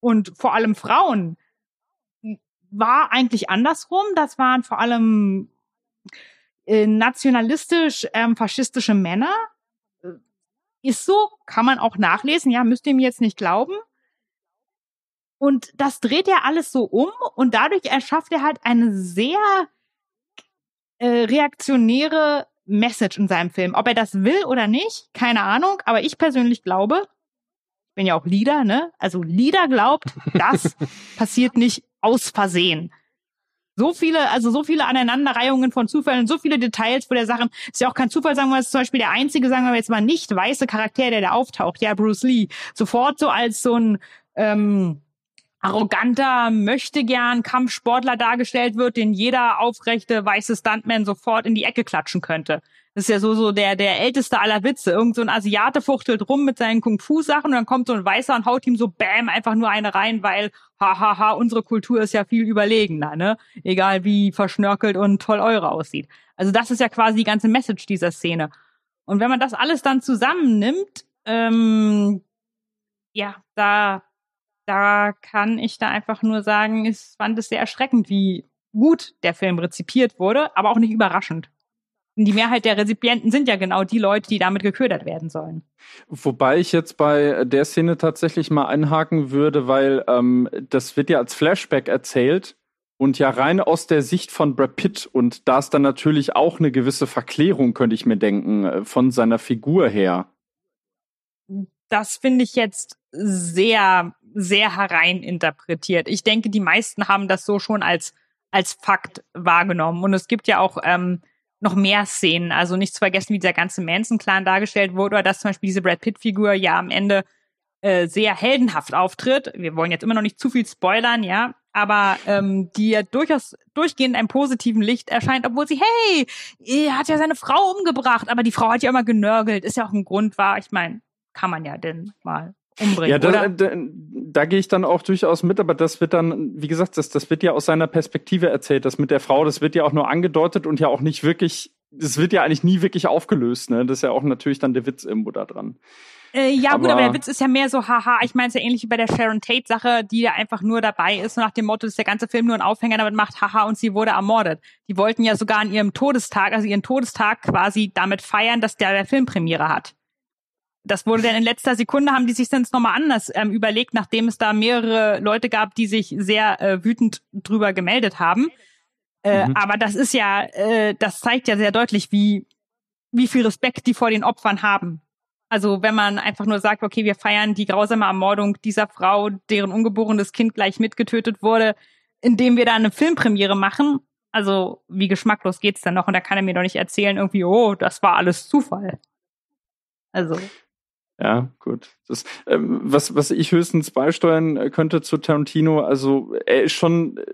Und vor allem Frauen. War eigentlich andersrum. Das waren vor allem äh, nationalistisch ähm, faschistische Männer. Äh, Ist so, kann man auch nachlesen, ja, müsst ihr mir jetzt nicht glauben. Und das dreht er alles so um und dadurch erschafft er halt eine sehr äh, reaktionäre Message in seinem Film. Ob er das will oder nicht, keine Ahnung, aber ich persönlich glaube, ich bin ja auch Leader, ne? Also Leader glaubt, das passiert nicht aus Versehen. So viele, also so viele Aneinanderreihungen von Zufällen, so viele Details vor der Sachen. Ist ja auch kein Zufall, sagen wir mal, ist zum Beispiel der einzige, sagen wir jetzt mal, nicht weiße Charakter, der da auftaucht, ja, Bruce Lee. Sofort so als so ein ähm, arroganter, möchte gern Kampfsportler dargestellt wird, den jeder aufrechte weiße Stuntman sofort in die Ecke klatschen könnte. Das ist ja so, so der, der älteste aller Witze. Irgend so ein Asiate fuchtelt rum mit seinen Kung-Fu-Sachen und dann kommt so ein Weißer und haut ihm so bam einfach nur eine rein, weil, hahaha, ha, ha, unsere Kultur ist ja viel überlegener, ne? Egal wie verschnörkelt und toll eure aussieht. Also das ist ja quasi die ganze Message dieser Szene. Und wenn man das alles dann zusammennimmt, ähm, ja, da, da kann ich da einfach nur sagen, ich fand es sehr erschreckend, wie gut der Film rezipiert wurde, aber auch nicht überraschend. Die Mehrheit der Rezipienten sind ja genau die Leute, die damit geködert werden sollen. Wobei ich jetzt bei der Szene tatsächlich mal einhaken würde, weil ähm, das wird ja als Flashback erzählt und ja rein aus der Sicht von Brad Pitt und da ist dann natürlich auch eine gewisse Verklärung, könnte ich mir denken, äh, von seiner Figur her. Das finde ich jetzt sehr, sehr hereininterpretiert. Ich denke, die meisten haben das so schon als, als Fakt wahrgenommen. Und es gibt ja auch ähm, noch mehr Szenen. Also nicht zu vergessen, wie dieser ganze Manson-Clan dargestellt wurde oder dass zum Beispiel diese Brad Pitt-Figur ja am Ende äh, sehr heldenhaft auftritt. Wir wollen jetzt immer noch nicht zu viel spoilern, ja, aber ähm, die ja durchaus durchgehend in einem positiven Licht erscheint, obwohl sie, hey, er hat ja seine Frau umgebracht, aber die Frau hat ja immer genörgelt, ist ja auch ein Grund war. Ich meine, kann man ja denn mal umbringen, Ja, da, da, da gehe ich dann auch durchaus mit, aber das wird dann, wie gesagt, das, das wird ja aus seiner Perspektive erzählt. Das mit der Frau, das wird ja auch nur angedeutet und ja auch nicht wirklich das wird ja eigentlich nie wirklich aufgelöst, ne? Das ist ja auch natürlich dann der Witz irgendwo da dran. Äh, ja, Aber- gut, aber der Witz ist ja mehr so, haha, ich meine es ja ähnlich wie bei der Sharon Tate-Sache, die ja einfach nur dabei ist, nach dem Motto, dass der ganze Film nur einen Aufhänger damit macht, haha, und sie wurde ermordet. Die wollten ja sogar an ihrem Todestag, also ihren Todestag quasi damit feiern, dass der der Filmpremiere hat. Das wurde dann in letzter Sekunde, haben die sich dann nochmal anders ähm, überlegt, nachdem es da mehrere Leute gab, die sich sehr äh, wütend drüber gemeldet haben. Äh, Mhm. Aber das ist ja, äh, das zeigt ja sehr deutlich, wie, wie viel Respekt die vor den Opfern haben. Also wenn man einfach nur sagt, okay, wir feiern die grausame Ermordung dieser Frau, deren ungeborenes Kind gleich mitgetötet wurde, indem wir da eine Filmpremiere machen. Also wie geschmacklos geht's denn noch? Und da kann er mir doch nicht erzählen, irgendwie, oh, das war alles Zufall. Also Ja, gut. Das, ähm, was, was ich höchstens beisteuern äh, könnte zu Tarantino, also er ist schon äh,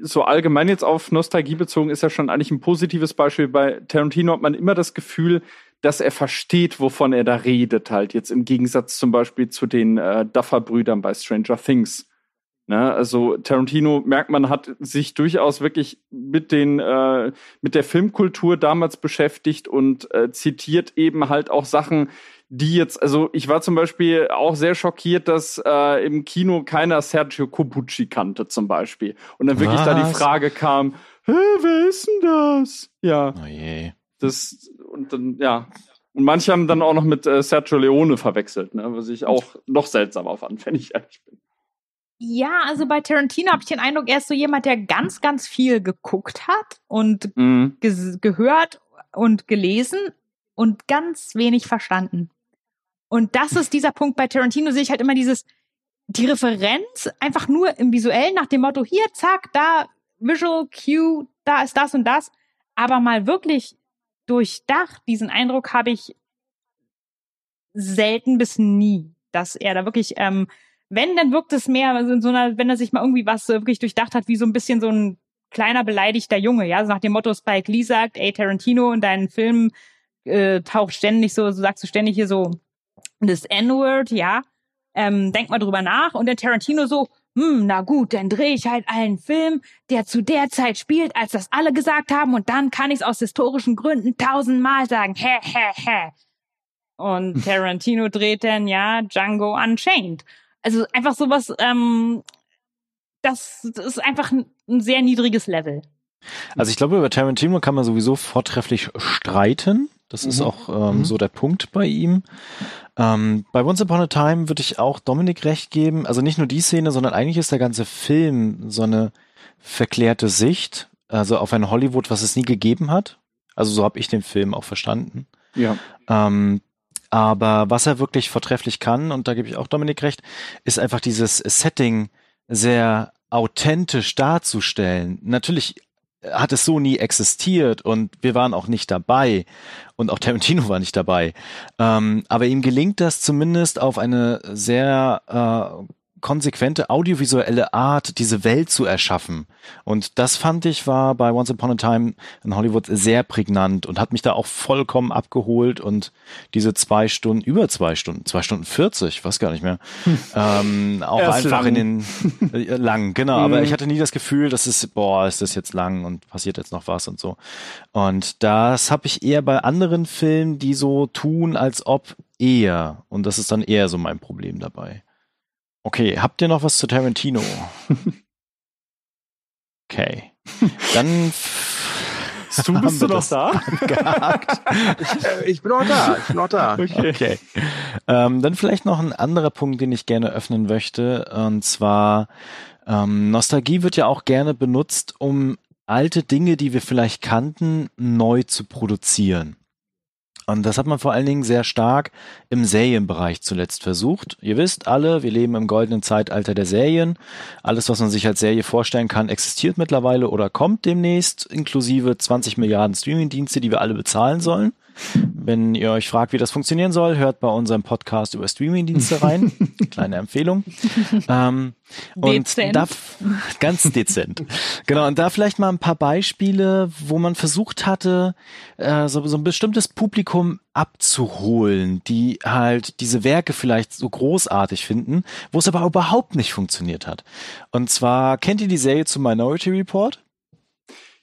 so allgemein jetzt auf Nostalgie bezogen, ist ja schon eigentlich ein positives Beispiel. Bei Tarantino hat man immer das Gefühl, dass er versteht, wovon er da redet, halt jetzt im Gegensatz zum Beispiel zu den äh, Duffer-Brüdern bei Stranger Things. Ne, also Tarantino merkt man hat sich durchaus wirklich mit den äh, mit der Filmkultur damals beschäftigt und äh, zitiert eben halt auch Sachen, die jetzt, also ich war zum Beispiel auch sehr schockiert, dass äh, im Kino keiner Sergio Cobucci kannte zum Beispiel und dann wirklich da die Was? Frage kam, Hä, wer ist denn das? Ja, Oh je. das und dann ja und manche haben dann auch noch mit äh, Sergio Leone verwechselt, ne, was ich auch noch seltsamer fand, wenn ich ehrlich bin. ja, also bei Tarantino habe ich den Eindruck, er ist so jemand, der ganz, ganz viel geguckt hat und Mhm. gehört und gelesen und ganz wenig verstanden. Und das ist dieser Punkt bei Tarantino, sehe ich halt immer dieses, die Referenz einfach nur im Visuellen nach dem Motto, hier, zack, da, Visual Cue, da ist das und das. Aber mal wirklich durchdacht, diesen Eindruck habe ich selten bis nie, dass er da wirklich, ähm, wenn, dann wirkt es mehr in so einer, wenn er sich mal irgendwie was äh, wirklich durchdacht hat, wie so ein bisschen so ein kleiner beleidigter Junge, ja, so nach dem Motto Spike Lee sagt, ey Tarantino in deinen Filmen äh, taucht ständig so, so sagst du ständig hier so das N-Word, ja, ähm, denk mal drüber nach und der Tarantino so, hm, na gut, dann drehe ich halt einen Film, der zu der Zeit spielt, als das alle gesagt haben und dann kann ich es aus historischen Gründen tausendmal sagen, hä, hä, hä. Und Tarantino dreht dann ja Django Unchained. Also einfach sowas, ähm, das, das ist einfach ein, ein sehr niedriges Level. Also ich glaube, über Tarantino kann man sowieso vortrefflich streiten. Das ist Mhm. auch ähm, Mhm. so der Punkt bei ihm. Ähm, bei Once Upon a Time würde ich auch Dominik recht geben. Also nicht nur die Szene, sondern eigentlich ist der ganze Film so eine verklärte Sicht, also auf ein Hollywood, was es nie gegeben hat. Also so habe ich den Film auch verstanden. Ja. Ähm, aber was er wirklich vortrefflich kann, und da gebe ich auch Dominik recht, ist einfach dieses Setting sehr authentisch darzustellen. Natürlich hat es so nie existiert und wir waren auch nicht dabei und auch Tarantino war nicht dabei. Ähm, aber ihm gelingt das zumindest auf eine sehr äh, konsequente audiovisuelle Art, diese Welt zu erschaffen. Und das fand ich war bei Once Upon a Time in Hollywood sehr prägnant und hat mich da auch vollkommen abgeholt und diese zwei Stunden, über zwei Stunden, zwei Stunden 40, weiß gar nicht mehr, ähm, auch Er ist einfach lang. in den äh, lang, genau. Aber Mhm. ich hatte nie das Gefühl, dass es, boah, ist das jetzt lang und passiert jetzt noch was und so. Und das habe ich eher bei anderen Filmen, die so tun, als ob eher. Und das ist dann eher so mein Problem dabei. Okay, habt ihr noch was zu Tarantino? Okay. Dann Du bist du noch da? Äh, Ich bin auch da, ich bin auch da. Okay. Ähm, dann vielleicht noch ein anderer Punkt, den ich gerne öffnen möchte. Und zwar, ähm, Nostalgie wird ja auch gerne benutzt, um alte Dinge, die wir vielleicht kannten, neu zu produzieren. Und das hat man vor allen Dingen sehr stark im Serienbereich zuletzt versucht. Ihr wisst alle, wir leben im goldenen Zeitalter der Serien. Alles, was man sich als Serie vorstellen kann, existiert mittlerweile oder kommt demnächst, inklusive 20 Milliarden Streamingdienste, die wir alle bezahlen sollen. Wenn ihr euch fragt, wie das funktionieren soll, hört bei unserem Podcast über Streamingdienste rein. Kleine Empfehlung. ähm, und Dezent. da ganz dezent. Genau, und da vielleicht mal ein paar Beispiele, wo man versucht hatte, äh, so, so ein bestimmtes Publikum abzuholen, die halt diese Werke vielleicht so großartig finden, wo es aber überhaupt nicht funktioniert hat. Und zwar, kennt ihr die Serie zu Minority Report?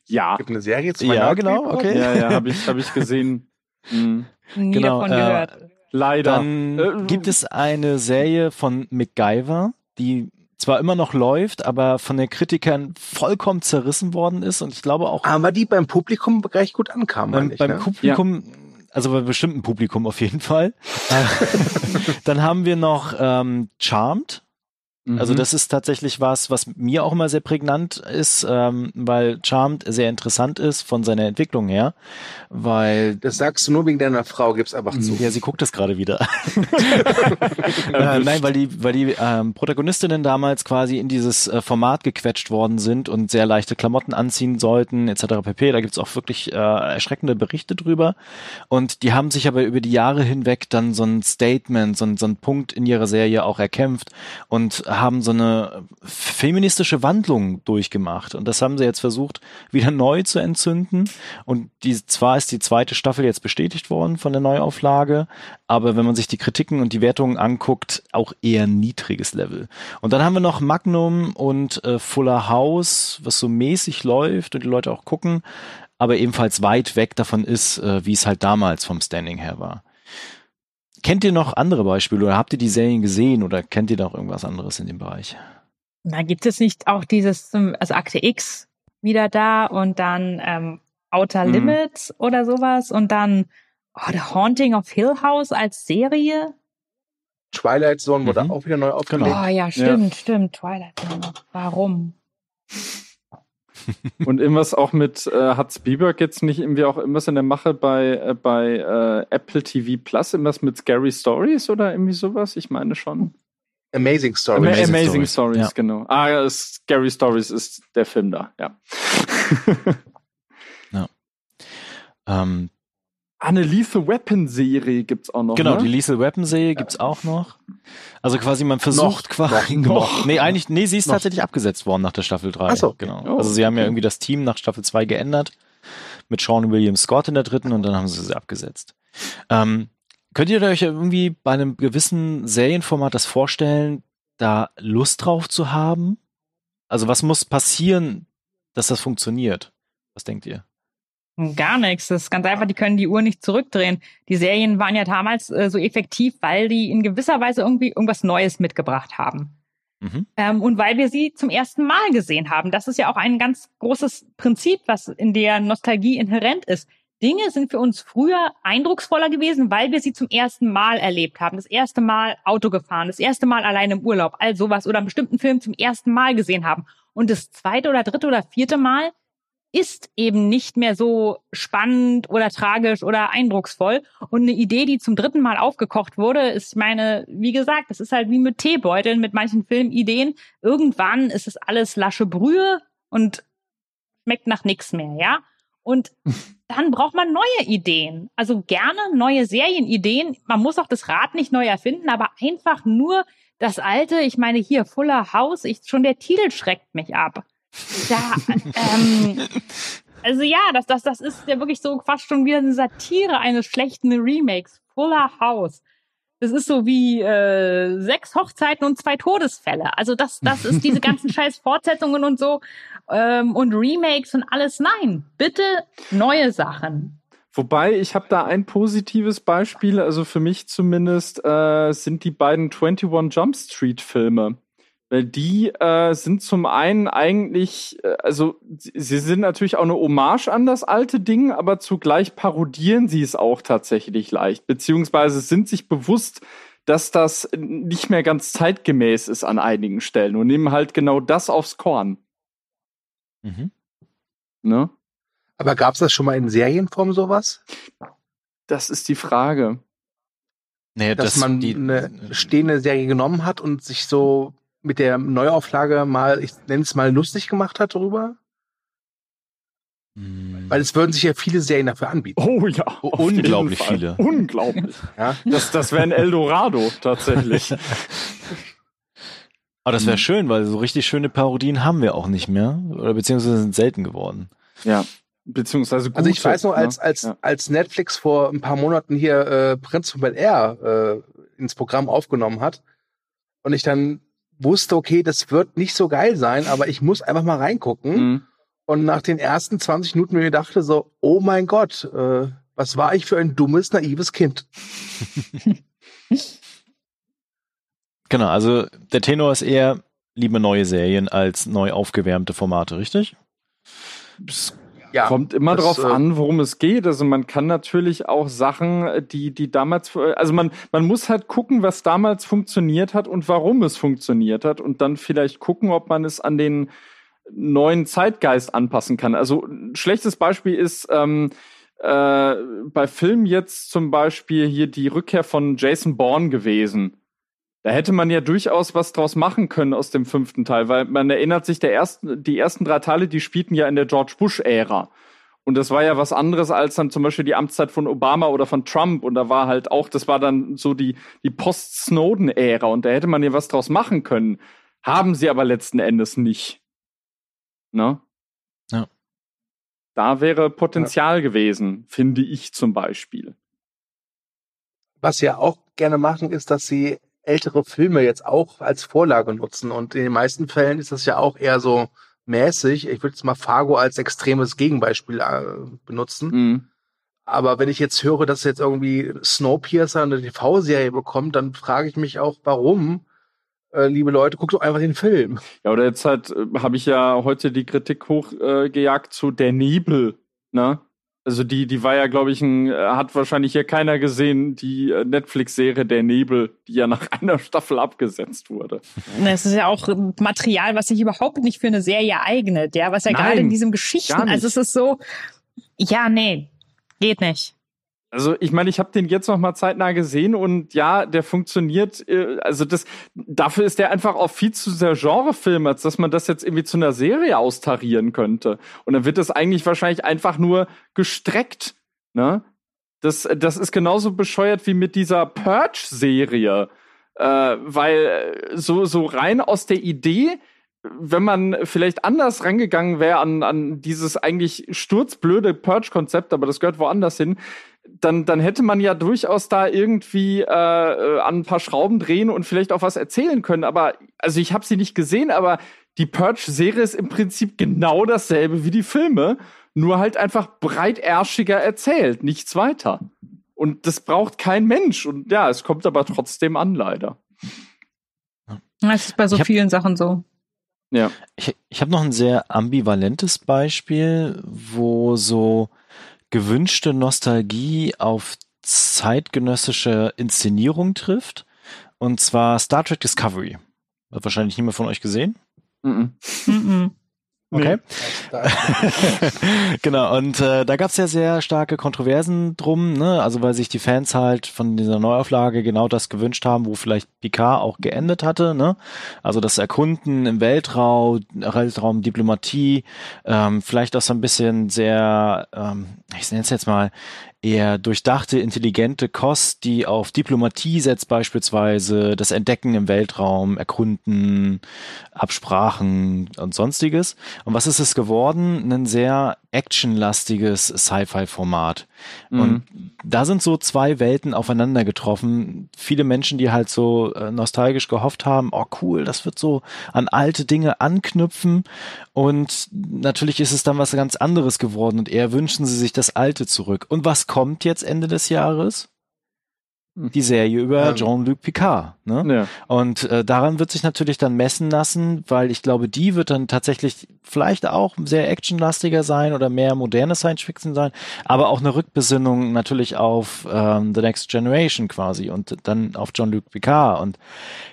Ja. Gibt eine Serie zu Ja, Minority genau, Report? okay. Ja, ja, habe ich, hab ich gesehen. Mhm. Nie Genau, davon äh, gehört. Leider. Dann Äh, gibt es eine Serie von MacGyver, die zwar immer noch läuft, aber von den Kritikern vollkommen zerrissen worden ist und ich glaube auch Aber die beim Publikum recht gut ankam, beim, beim ne? Publikum, also bei bestimmten Publikum auf jeden Fall. Äh, Dann haben wir noch ähm, Charmed. Also Mhm. das ist tatsächlich was, was mir auch immer sehr prägnant ist, ähm, weil Charmed sehr interessant ist von seiner Entwicklung her, weil Das sagst du nur wegen deiner Frau, gib's einfach zu. ja, sie guckt es gerade wieder. äh, nein, weil die, weil die ähm, Protagonistinnen damals quasi in dieses äh, Format gequetscht worden sind und sehr leichte Klamotten anziehen sollten, etc. pp. Da gibt's auch wirklich äh, erschreckende Berichte drüber. Und die haben sich aber über die Jahre hinweg dann so ein Statement, so ein, so ein Punkt in ihrer Serie auch erkämpft und haben so eine feministische Wandlung durchgemacht. Und das haben sie jetzt versucht, wieder neu zu entzünden. Und die, zwar ist die zweite Staffel jetzt bestätigt worden von der Neuauflage, aber wenn man sich die Kritiken und die Wertungen anguckt, auch eher niedriges Level. Und dann haben wir noch Magnum und äh, Fuller House, was so mäßig läuft und die Leute auch gucken, aber ebenfalls weit weg davon ist, äh, wie es halt damals vom Standing her war. Kennt ihr noch andere Beispiele oder habt ihr die Serien gesehen oder kennt ihr noch irgendwas anderes in dem Bereich? Na, gibt es nicht auch dieses, also Akte X wieder da und dann ähm, Outer Mhm. Limits oder sowas und dann oh, The Haunting of Hill House als Serie? Twilight Zone wurde Mhm. auch wieder neu aufgelegt. Oh ja, stimmt, stimmt. Twilight Zone. Warum? Und irgendwas auch mit, äh, hat Spielberg jetzt nicht irgendwie auch irgendwas in der Mache bei, äh, bei äh, Apple TV Plus, irgendwas mit Scary Stories oder irgendwie sowas? Ich meine schon. Amazing Story. Ama- Amazing Amazing, Stories, Stories, ja. genau. Ah, ja, Scary Stories ist der Film da, ja. Ähm, Eine Lethal Weapon Serie gibt's auch noch. genau, ne? die Lethal Weapon Serie gibt's auch noch. Also quasi man versucht Noch, quasi noch, noch. Nee, eigentlich nee, sie ist Noch. tatsächlich abgesetzt worden nach der Staffel 3. Ach so. genau. Oh, also sie haben ja okay. irgendwie das Team nach Staffel 2 geändert mit Sean William Scott in der dritten und dann haben sie sie abgesetzt. Ähm, könnt ihr euch irgendwie bei einem gewissen Serienformat das vorstellen, da Lust drauf zu haben? Also was muss passieren, dass das funktioniert? Was denkt ihr? Gar nichts. Das ist ganz einfach, die können die Uhr nicht zurückdrehen. Die Serien waren ja damals äh, so effektiv, weil die in gewisser Weise irgendwie irgendwas Neues mitgebracht haben. Mhm. Ähm, und weil wir sie zum ersten Mal gesehen haben. Das ist ja auch ein ganz großes Prinzip, was in der Nostalgie inhärent ist. Dinge sind für uns früher eindrucksvoller gewesen, weil wir sie zum ersten Mal erlebt haben. Das erste Mal Auto gefahren, das erste Mal allein im Urlaub, all sowas oder einen bestimmten Film zum ersten Mal gesehen haben. Und das zweite oder dritte oder vierte Mal ist eben nicht mehr so spannend oder tragisch oder eindrucksvoll. Und eine Idee, die zum dritten Mal aufgekocht wurde, ist, ich meine, wie gesagt, das ist halt wie mit Teebeuteln, mit manchen Filmideen. Irgendwann ist es alles lasche Brühe und schmeckt nach nichts mehr, ja? Und dann braucht man neue Ideen. Also gerne neue Serienideen. Man muss auch das Rad nicht neu erfinden, aber einfach nur das alte, ich meine hier Fuller House, ich, schon der Titel schreckt mich ab. Da, ähm, also ja, das, das, das ist ja wirklich so fast schon wieder eine Satire eines schlechten Remakes. Fuller House. Das ist so wie äh, sechs Hochzeiten und zwei Todesfälle. Also das, das ist diese ganzen scheiß Fortsetzungen und so ähm, und Remakes und alles. Nein, bitte neue Sachen. Wobei, ich habe da ein positives Beispiel, also für mich zumindest, äh, sind die beiden 21 Jump Street Filme. Weil die äh, sind zum einen eigentlich, äh, also sie sind natürlich auch eine Hommage an das alte Ding, aber zugleich parodieren sie es auch tatsächlich leicht, beziehungsweise sind sich bewusst, dass das nicht mehr ganz zeitgemäß ist an einigen Stellen und nehmen halt genau das aufs Korn. Mhm. Ne? Aber gab's das schon mal in Serienform sowas? Das ist die Frage. Nee, Dass das, man die, eine stehende Serie genommen hat und sich so mit der Neuauflage mal, ich nenne es mal lustig gemacht hat darüber? Hm. Weil es würden sich ja viele Serien dafür anbieten. Oh ja. auf unglaublich jeden Fall. viele. Unglaublich. Ja? Das, das wäre ein Eldorado tatsächlich. Aber das wäre Mhm. schön, weil so richtig schöne Parodien haben wir auch nicht mehr. Oder beziehungsweise sind selten geworden. ja. Beziehungsweise gut. Also ich weiß noch, als, ne? als, Ja. als Netflix vor ein paar Monaten hier äh, Prinz von Bel Air äh, ins Programm aufgenommen hat und ich dann wusste, okay, das wird nicht so geil sein, aber ich muss einfach mal reingucken. Mhm. Und nach den ersten 20 Minuten mir dachte so, oh mein Gott, äh, was war ich für ein dummes, naives Kind? genau, also der Tenor ist eher liebe neue Serien als neu aufgewärmte Formate, richtig? Ja, Kommt immer das, drauf äh, an, worum es geht. Also man kann natürlich auch Sachen, die, die damals, also man, man muss halt gucken, was damals funktioniert hat und warum es funktioniert hat und dann vielleicht gucken, ob man es an den neuen Zeitgeist anpassen kann. Also ein schlechtes Beispiel ist ähm, äh, bei Filmen jetzt zum Beispiel hier die Rückkehr von Jason Bourne gewesen. Da hätte man ja durchaus was draus machen können aus dem fünften Teil, weil man erinnert sich, der ersten, die ersten drei Teile, die spielten ja in der George Bush-Ära. Und das war ja was anderes als dann zum Beispiel die Amtszeit von Obama oder von Trump. Und da war halt auch, das war dann so die, die Post-Snowden-Ära. Und da hätte man ja was draus machen können. Haben sie aber letzten Endes nicht. Ne? Ja. Da wäre Potenzial ja. gewesen, finde ich zum Beispiel. Was sie ja auch gerne machen, ist, dass sie ältere Filme jetzt auch als Vorlage nutzen. Und in den meisten Fällen ist das ja auch eher so mäßig. Ich würde jetzt mal Fargo als extremes Gegenbeispiel äh, benutzen. Mhm. Aber wenn ich jetzt höre, dass jetzt irgendwie Snowpiercer eine TV-Serie bekommt, dann frage ich mich auch, warum? Äh, liebe Leute, guckt doch einfach den Film. Ja, oder jetzt halt äh, habe ich ja heute die Kritik hochgejagt äh, zu Der Nebel, ne? Also die, die war ja, glaube ich, ein, äh, hat wahrscheinlich hier keiner gesehen, die äh, Netflix-Serie Der Nebel, die ja nach einer Staffel abgesetzt wurde. Es ist ja auch Material, was sich überhaupt nicht für eine Serie eignet, ja, was ja gerade in diesem Geschichten, also es ist so, ja, nee, geht nicht. Also ich meine, ich habe den jetzt noch mal zeitnah gesehen und ja, der funktioniert. Äh, also das dafür ist der einfach auch viel zu sehr Genrefilm, als dass man das jetzt irgendwie zu einer Serie austarieren könnte. Und dann wird das eigentlich wahrscheinlich einfach nur gestreckt. Ne? Das das ist genauso bescheuert wie mit dieser Purge-Serie, äh, weil so so rein aus der Idee wenn man vielleicht anders rangegangen wäre an, an dieses eigentlich sturzblöde Purge-Konzept, aber das gehört woanders hin, dann, dann hätte man ja durchaus da irgendwie äh, äh, an ein paar Schrauben drehen und vielleicht auch was erzählen können. Aber, also ich habe sie nicht gesehen, aber die Purge-Serie ist im Prinzip genau dasselbe wie die Filme, nur halt einfach breiterschiger erzählt, nichts weiter. Und das braucht kein Mensch. Und ja, es kommt aber trotzdem an, leider. Das ist bei so vielen Sachen so. Ja. Ich, ich habe noch ein sehr ambivalentes Beispiel, wo so gewünschte Nostalgie auf zeitgenössische Inszenierung trifft. Und zwar Star Trek Discovery. Hat wahrscheinlich niemand von euch gesehen? Mm -mm. Okay. genau, und äh, da gab es ja sehr starke Kontroversen drum, ne? Also weil sich die Fans halt von dieser Neuauflage genau das gewünscht haben, wo vielleicht Picard auch geendet hatte, ne? Also das Erkunden im Weltraum, Weltraum, Diplomatie, ähm, vielleicht auch so ein bisschen sehr, ähm, ich nenne es jetzt mal, eher durchdachte, intelligente Kost, die auf Diplomatie setzt beispielsweise, das Entdecken im Weltraum, Erkunden, Absprachen und sonstiges. Und was ist es geworden? Ein sehr actionlastiges Sci-Fi-Format. Mhm. Und da sind so zwei Welten aufeinander getroffen. Viele Menschen, die halt so äh, nostalgisch gehofft haben, oh cool, das wird so an alte Dinge anknüpfen. Und natürlich ist es dann was ganz anderes geworden und eher wünschen sie sich das Alte zurück. Und was kommt jetzt Ende des Jahres? Die Serie über ähm, Jean-Luc Picard. Ne? Ja. Und äh, daran wird sich natürlich dann messen lassen, weil ich glaube, die wird dann tatsächlich vielleicht auch sehr actionlastiger sein oder mehr moderne Science Fiction sein, aber auch eine Rückbesinnung natürlich auf ähm, The Next Generation quasi und dann auf Jean-Luc Picard. Und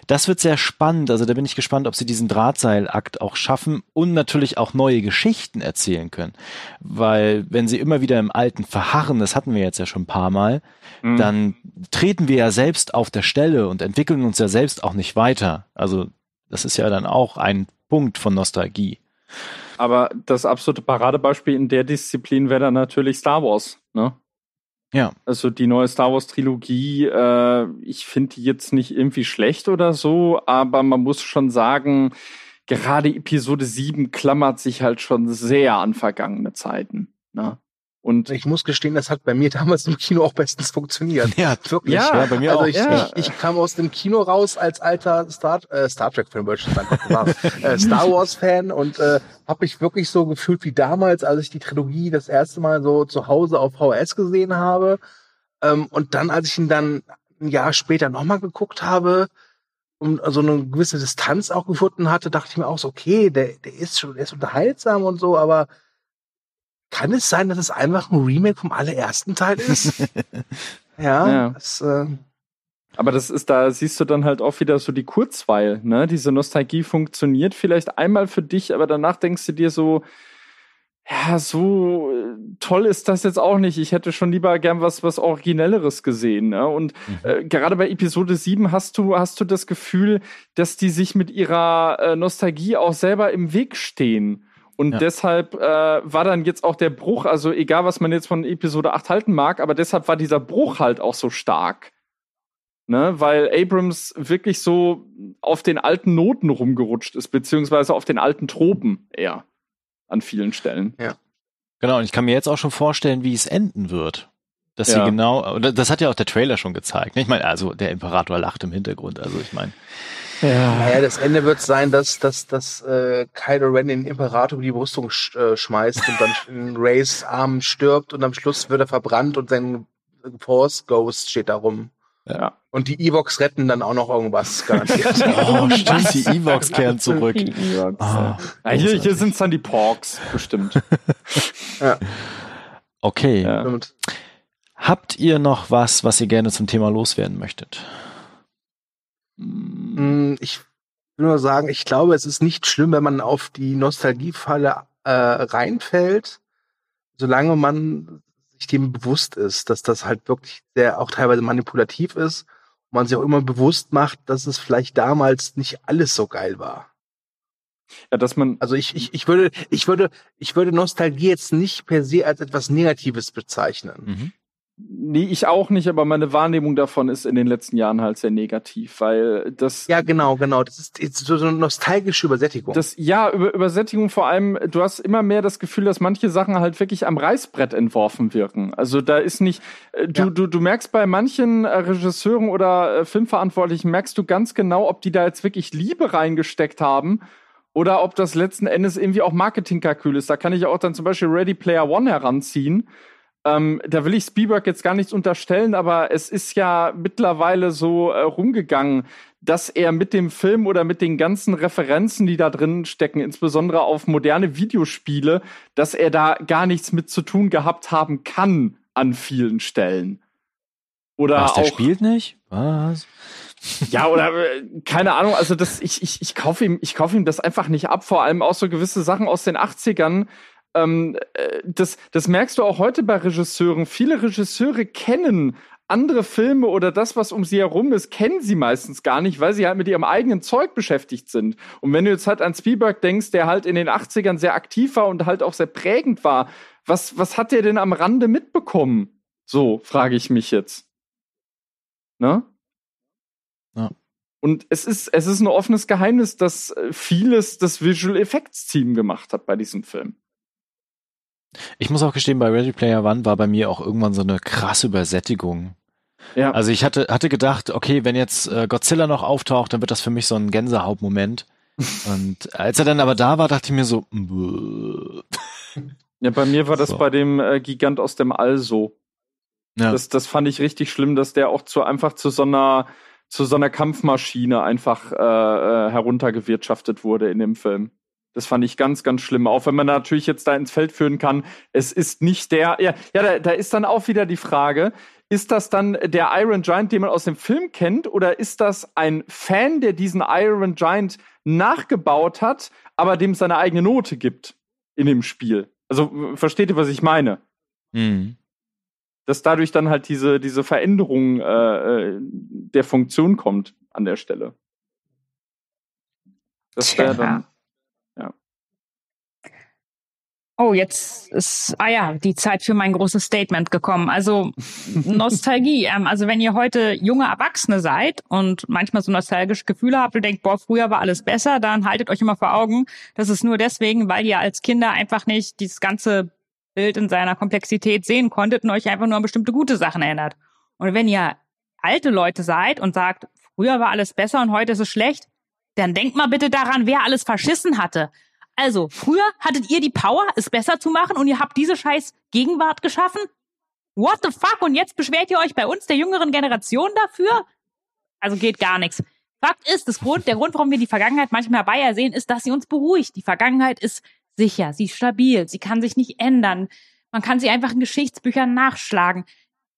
das wird sehr spannend. Also da bin ich gespannt, ob sie diesen Drahtseilakt auch schaffen und natürlich auch neue Geschichten erzählen können. Weil wenn sie immer wieder im Alten verharren, das hatten wir jetzt ja schon ein paar Mal, mhm. dann treten wir ja selbst auf der Stelle und entwickeln uns ja selbst auch nicht weiter. Also das ist ja dann auch ein Punkt von Nostalgie. Aber das absolute Paradebeispiel in der Disziplin wäre dann natürlich Star Wars, ne? Ja. Also die neue Star Wars Trilogie, äh, ich finde die jetzt nicht irgendwie schlecht oder so, aber man muss schon sagen, gerade Episode 7 klammert sich halt schon sehr an vergangene Zeiten. Ne? Und ich muss gestehen, das hat bei mir damals im Kino auch bestens funktioniert. Ja, wirklich. Ja, ja bei mir also auch. Ich, ja. ich, ich, kam aus dem Kino raus als alter Star, äh, Star ich sagen, äh, Star Wars-Fan und äh, habe mich wirklich so gefühlt wie damals, als ich die Trilogie das erste Mal so zu Hause auf VHS gesehen habe. Ähm, und dann, als ich ihn dann ein Jahr später nochmal geguckt habe, und so eine gewisse Distanz auch gefunden hatte, dachte ich mir auch so, okay, der, der ist schon, der ist unterhaltsam und so, aber kann es sein, dass es einfach ein Remake vom allerersten Teil ist? ja, Ja. Das, äh, Aber das ist, da siehst du dann halt auch wieder so die Kurzweil, ne? Diese Nostalgie funktioniert vielleicht einmal für dich, aber danach denkst du dir so, ja, so äh, toll ist das jetzt auch nicht. Ich hätte schon lieber gern was, was Originelleres gesehen. Ne? Und äh, gerade bei Episode 7 hast du, hast du das Gefühl, dass die sich mit ihrer äh, Nostalgie auch selber im Weg stehen. Und Ja. deshalb äh, war dann jetzt auch der Bruch, also egal was man jetzt von Episode 8 halten mag, aber deshalb war dieser Bruch halt auch so stark. Ne, weil Abrams wirklich so auf den alten Noten rumgerutscht ist, beziehungsweise auf den alten Tropen eher an vielen Stellen. Genau, und ich kann mir jetzt auch schon vorstellen, wie es enden wird. Dass Ja. sie genau, das hat ja auch der Trailer schon gezeigt. ne? Ich meine, also der Imperator lacht im Hintergrund, also ich meine. Naja, das Ende wird sein, dass, dass, dass äh, Kylo Ren den Imperator über die Brüstung sch äh, schmeißt und dann in Rays Arm stirbt und am Schluss wird er verbrannt und sein Force Ghost steht da rum. Ja. Und die Evox retten dann auch noch irgendwas garantiert. Oh, stimmt, die Evox kehren zurück. Ah, Ja, hier, hier sind es dann die Porks, bestimmt. okay. Ja. Habt ihr noch was, was ihr gerne zum Thema loswerden möchtet? Mm, Ich will nur sagen, ich glaube, es ist nicht schlimm, wenn man auf die Nostalgiefalle äh, reinfällt, solange man sich dem bewusst ist, dass das halt wirklich sehr auch teilweise manipulativ ist und man sich auch immer bewusst macht, dass es vielleicht damals nicht alles so geil war. ja, dass man, Also ich, ich, ich würde, ich würde, ich würde Nostalgie jetzt nicht per se als etwas Negatives bezeichnen. Mhm. Nee, ich auch nicht, aber meine Wahrnehmung davon ist in den letzten Jahren halt sehr negativ, weil das Ja, genau, genau. Das ist jetzt so, so eine nostalgische Übersättigung. Das, ja, über Übersättigung vor allem, du hast immer mehr das Gefühl, dass manche Sachen halt wirklich am Reißbrett entworfen wirken. Also da ist nicht, äh, du, Ja. du, du merkst bei manchen äh, Regisseuren oder äh, Filmverantwortlichen, merkst du ganz genau, ob die da jetzt wirklich Liebe reingesteckt haben oder ob das letzten Endes irgendwie auch Marketingkalkül ist. Da kann ich auch dann zum Beispiel Ready Player One heranziehen. Ähm, da will ich Spielberg jetzt gar nichts unterstellen, aber es ist ja mittlerweile so äh, rumgegangen, dass er mit dem Film oder mit den ganzen Referenzen, die da drin stecken, insbesondere auf moderne Videospiele, dass er da gar nichts mit zu tun gehabt haben kann an vielen Stellen. Oder Was, der auch, spielt nicht? Was? ja, oder äh, keine Ahnung, also das, ich, ich, ich kaufe ihm, ich kaufe ihm das einfach nicht ab, vor allem auch so gewisse Sachen aus den 80ern. Ähm, äh, das, das merkst du auch heute bei Regisseuren. Viele Regisseure kennen andere Filme oder das, was um sie herum ist, kennen sie meistens gar nicht, weil sie halt mit ihrem eigenen Zeug beschäftigt sind. Und wenn du jetzt halt an Spielberg denkst, der halt in den 80ern sehr aktiv war und halt auch sehr prägend war, was, was hat der denn am Rande mitbekommen? So, frage ich mich jetzt. Ne? Ja. Und es ist, es ist ein offenes Geheimnis, dass äh, vieles das Visual Effects Team gemacht hat bei diesem Film. Ich muss auch gestehen, bei Ready Player One war bei mir auch irgendwann so eine krasse Übersättigung. Ja. Also ich hatte, hatte gedacht, okay, wenn jetzt äh, Godzilla noch auftaucht, dann wird das für mich so ein Gänsehautmoment. Und als er dann aber da war, dachte ich mir so, "Bäh." ja, bei mir war das So. bei dem äh, Gigant aus dem All so. ja. Das, das fand ich richtig schlimm, dass der auch zu einfach zu so einer zu so einer Kampfmaschine einfach äh, äh, heruntergewirtschaftet wurde in dem Film. Das fand ich ganz, ganz schlimm. Auch wenn man natürlich jetzt da ins Feld führen kann, es ist nicht der. Ja, ja da, da ist dann auch wieder die Frage, ist das dann der Iron Giant, den man aus dem Film kennt, oder ist das ein Fan, der diesen Iron Giant nachgebaut hat, aber dem seine eigene Note gibt in dem Spiel? Also versteht ihr, was ich meine? Mhm. dass dadurch dann halt diese, diese Veränderung äh, äh, der Funktion kommt an der Stelle. Das wäre dann. Oh, jetzt ist, ah ja, die Zeit für mein großes Statement gekommen. Also Nostalgie. Ähm, also wenn ihr heute junge Erwachsene seid und manchmal so nostalgische Gefühle habt und denkt, boah, früher war alles besser, dann haltet euch immer vor Augen, das ist nur deswegen, weil ihr als Kinder einfach nicht dieses ganze Bild in seiner Komplexität sehen konntet und euch einfach nur an bestimmte gute Sachen erinnert. Und wenn ihr alte Leute seid und sagt, früher war alles besser und heute ist es schlecht, dann denkt mal bitte daran, wer alles verschissen hatte. Also, früher hattet ihr die Power, es besser zu machen und ihr habt diese scheiß Gegenwart geschaffen? What the fuck? Und jetzt beschwert ihr euch bei uns, der jüngeren Generation, dafür? Also geht gar nichts. Fakt ist, das Grund, der Grund, warum wir die Vergangenheit manchmal herbei ersehen, ist, dass sie uns beruhigt. Die Vergangenheit ist sicher, sie ist stabil, sie kann sich nicht ändern. Man kann sie einfach in Geschichtsbüchern nachschlagen.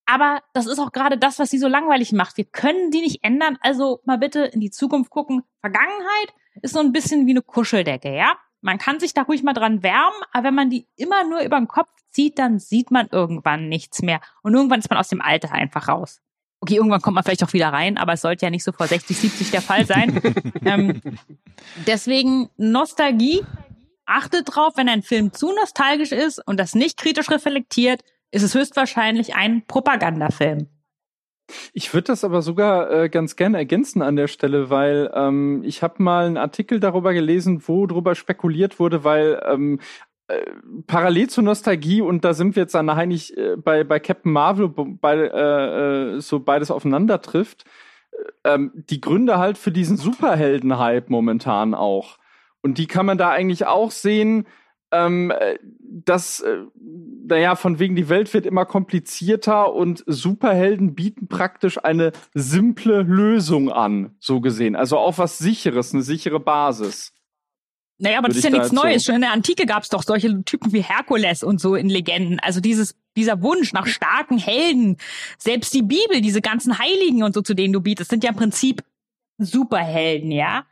Aber das ist auch gerade das, was sie so langweilig macht. Wir können die nicht ändern, also mal bitte in die Zukunft gucken. Vergangenheit ist so ein bisschen wie eine Kuscheldecke, ja? Man kann sich da ruhig mal dran wärmen, aber wenn man die immer nur über den Kopf zieht, dann sieht man irgendwann nichts mehr. Und irgendwann ist man aus dem Alter einfach raus. Okay, irgendwann kommt man vielleicht auch wieder rein, aber es sollte ja nicht so vor 60, 70 der Fall sein. ähm, deswegen Nostalgie. Achtet drauf, wenn ein Film zu nostalgisch ist und das nicht kritisch reflektiert, ist es höchstwahrscheinlich ein Propagandafilm. Ich würde das aber sogar äh, ganz gerne ergänzen an der Stelle, weil ähm, ich habe mal einen Artikel darüber gelesen, wo darüber spekuliert wurde, weil ähm, äh, parallel zur Nostalgie und da sind wir jetzt an eigentlich äh, bei bei Captain Marvel bei, äh, äh, so beides aufeinander trifft, äh, ähm, die Gründe halt für diesen Superhelden-Hype momentan auch. Und die kann man da eigentlich auch sehen, ähm, äh, dass, äh, naja, von wegen die Welt wird immer komplizierter und Superhelden bieten praktisch eine simple Lösung an, so gesehen. Also auch was sicheres, eine sichere Basis. Naja, aber das ist ja nichts Neues. Schon in der Antike gab es doch solche Typen wie Herkules und so in Legenden. Also dieses, dieser Wunsch nach starken Helden, selbst die Bibel, diese ganzen Heiligen und so, zu denen du bietest, sind ja im Prinzip Superhelden, ja.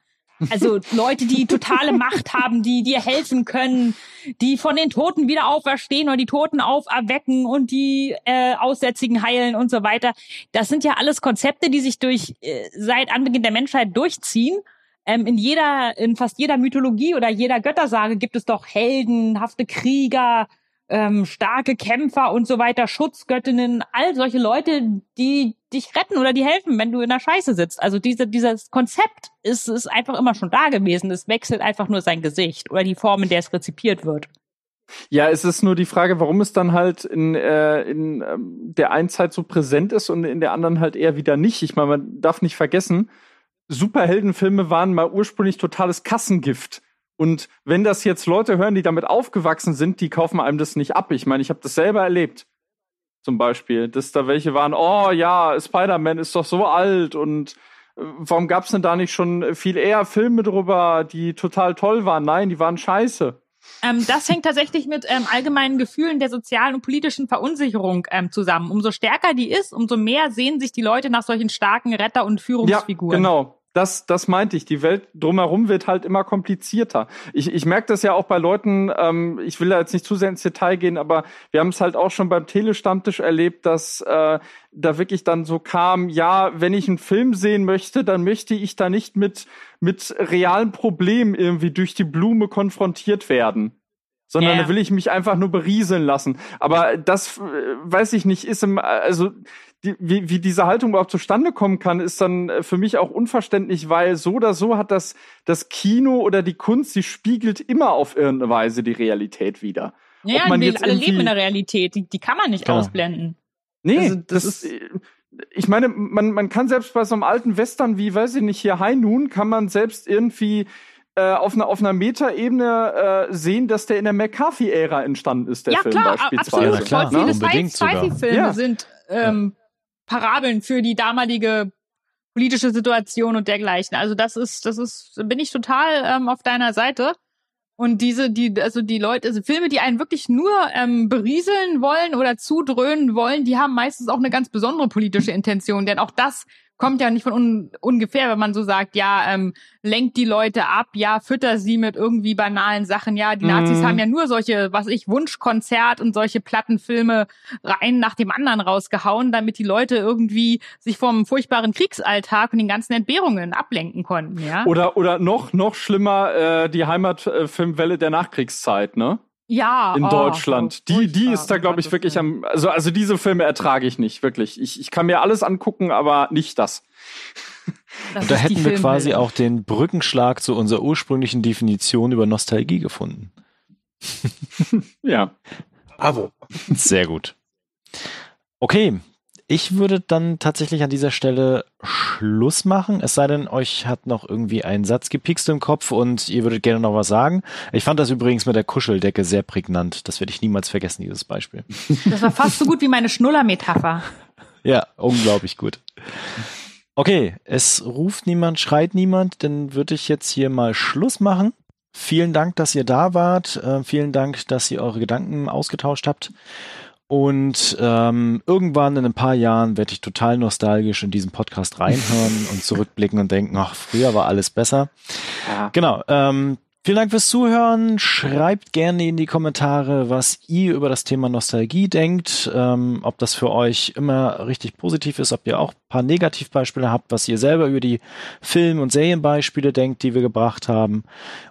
Also Leute, die totale Macht haben, die dir helfen können, die von den Toten wieder auferstehen oder die Toten auferwecken und die äh, Aussätzigen heilen und so weiter. Das sind ja alles Konzepte, die sich durch äh, seit Anbeginn der Menschheit durchziehen. Ähm, in jeder, in fast jeder Mythologie oder jeder Göttersage gibt es doch heldenhafte Krieger, ähm, starke Kämpfer und so weiter, Schutzgöttinnen, all solche Leute, die dich retten oder die helfen, wenn du in der Scheiße sitzt. Also diese, dieses Konzept ist, ist einfach immer schon da gewesen. Es wechselt einfach nur sein Gesicht oder die Form, in der es rezipiert wird. Ja, es ist nur die Frage, warum es dann halt in, äh, in ähm, der einen Zeit so präsent ist und in der anderen halt eher wieder nicht. Ich meine, man darf nicht vergessen, Superheldenfilme waren mal ursprünglich totales Kassengift. Und wenn das jetzt Leute hören, die damit aufgewachsen sind, die kaufen einem das nicht ab. Ich meine, ich habe das selber erlebt. Zum Beispiel, dass da welche waren, oh ja, Spider-Man ist doch so alt und äh, warum gab's denn da nicht schon viel eher Filme drüber, die total toll waren? Nein, die waren scheiße. Ähm, das hängt tatsächlich mit ähm, allgemeinen Gefühlen der sozialen und politischen Verunsicherung ähm, zusammen. Umso stärker die ist, umso mehr sehen sich die Leute nach solchen starken Retter- und Führungsfiguren. Ja, genau das, das meinte ich. Die Welt drumherum wird halt immer komplizierter. Ich, ich merke das ja auch bei Leuten, ähm, ich will da jetzt nicht zu sehr ins Detail gehen, aber wir haben es halt auch schon beim Telestammtisch erlebt, dass äh, da wirklich dann so kam, ja, wenn ich einen Film sehen möchte, dann möchte ich da nicht mit, mit realen Problemen irgendwie durch die Blume konfrontiert werden sondern yeah. da will ich mich einfach nur berieseln lassen. Aber das, äh, weiß ich nicht, ist im, also die, wie, wie diese Haltung überhaupt zustande kommen kann, ist dann äh, für mich auch unverständlich, weil so oder so hat das, das Kino oder die Kunst, sie spiegelt immer auf irgendeine Weise die Realität wieder. Ja, Ob man wir alle leben in der Realität, die, die kann man nicht ja. ausblenden. Nee, also, das, das ist, äh, ich meine, man, man kann selbst bei so einem alten Western wie, weiß ich nicht, hier High Noon, kann man selbst irgendwie äh, auf einer auf einer Metaebene äh, sehen, dass der in der McCarthy-Ära entstanden ist, der ja, Film klar, beispielsweise. Absolut. Ja, klar, ne? viele Sci-Fi-Filme ja. sind ähm, Parabeln für die damalige politische Situation und dergleichen. Also das ist, das ist, bin ich total ähm, auf deiner Seite. Und diese, die, also die Leute, also Filme, die einen wirklich nur ähm, berieseln wollen oder zudröhnen wollen, die haben meistens auch eine ganz besondere politische Intention. Denn auch das kommt ja nicht von un ungefähr, wenn man so sagt, ja, ähm, lenkt die Leute ab, ja, fütter sie mit irgendwie banalen Sachen. Ja, die Nazis mhm. haben ja nur solche, was ich, Wunschkonzert und solche Plattenfilme rein nach dem anderen rausgehauen, damit die Leute irgendwie sich vom furchtbaren Kriegsalltag und den ganzen Entbehrungen ablenken konnten, ja. Oder, oder noch, noch schlimmer, äh, die Heimatfilmwelle der Nachkriegszeit, ne? Ja, in oh, Deutschland. So die, die ist da, glaube ich, wirklich am. Also, also diese Filme ertrage ich nicht, wirklich. Ich, ich kann mir alles angucken, aber nicht das. das Und da hätten wir quasi auch den Brückenschlag zu unserer ursprünglichen Definition über Nostalgie gefunden. ja. Bravo. Sehr gut. Okay, ich würde dann tatsächlich an dieser Stelle Schluss machen, es sei denn, euch hat noch irgendwie ein Satz gepikst im Kopf und ihr würdet gerne noch was sagen. Ich fand das übrigens mit der Kuscheldecke sehr prägnant. Das werde ich niemals vergessen, dieses Beispiel. Das war fast so gut wie meine Schnuller-Metapher. Ja, unglaublich gut. Okay, es ruft niemand, schreit niemand, dann würde ich jetzt hier mal Schluss machen. Vielen Dank, dass ihr da wart. Äh, vielen Dank, dass ihr eure Gedanken ausgetauscht habt. Und ähm, irgendwann in ein paar Jahren werde ich total nostalgisch in diesen Podcast reinhören und zurückblicken und denken, ach, früher war alles besser. Ja. Genau. Ähm, vielen Dank fürs Zuhören. Schreibt gerne in die Kommentare, was ihr über das Thema Nostalgie denkt, ähm, ob das für euch immer richtig positiv ist, ob ihr auch ein paar Negativbeispiele habt, was ihr selber über die Film- und Serienbeispiele denkt, die wir gebracht haben.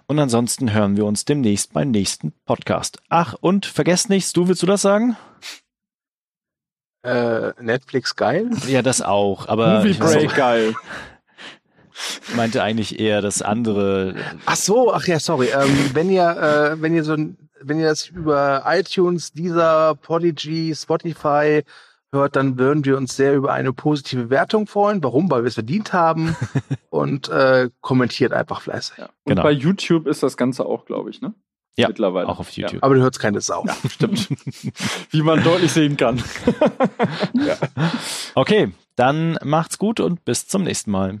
Und ansonsten hören wir uns demnächst beim nächsten Podcast. Ach, und vergesst nichts, du willst du das sagen? Äh, Netflix geil. Ja, das auch, aber Movie Break, auch- meinte eigentlich eher das andere. Ach so, ach ja, sorry. Ähm, wenn ihr, äh, wenn ihr so, wenn ihr das über iTunes, dieser Podigy, Spotify hört, dann würden wir uns sehr über eine positive Wertung freuen. Warum? Weil wir es verdient haben. Und äh, kommentiert einfach fleißig. Ja. Und Genau. bei YouTube ist das Ganze auch, glaube ich, ne? Ja, Mittlerweile. auch auf YouTube. Aber du hörst keine Sau. Ja, stimmt. Wie man deutlich sehen kann. Okay, dann macht's gut und bis zum nächsten Mal.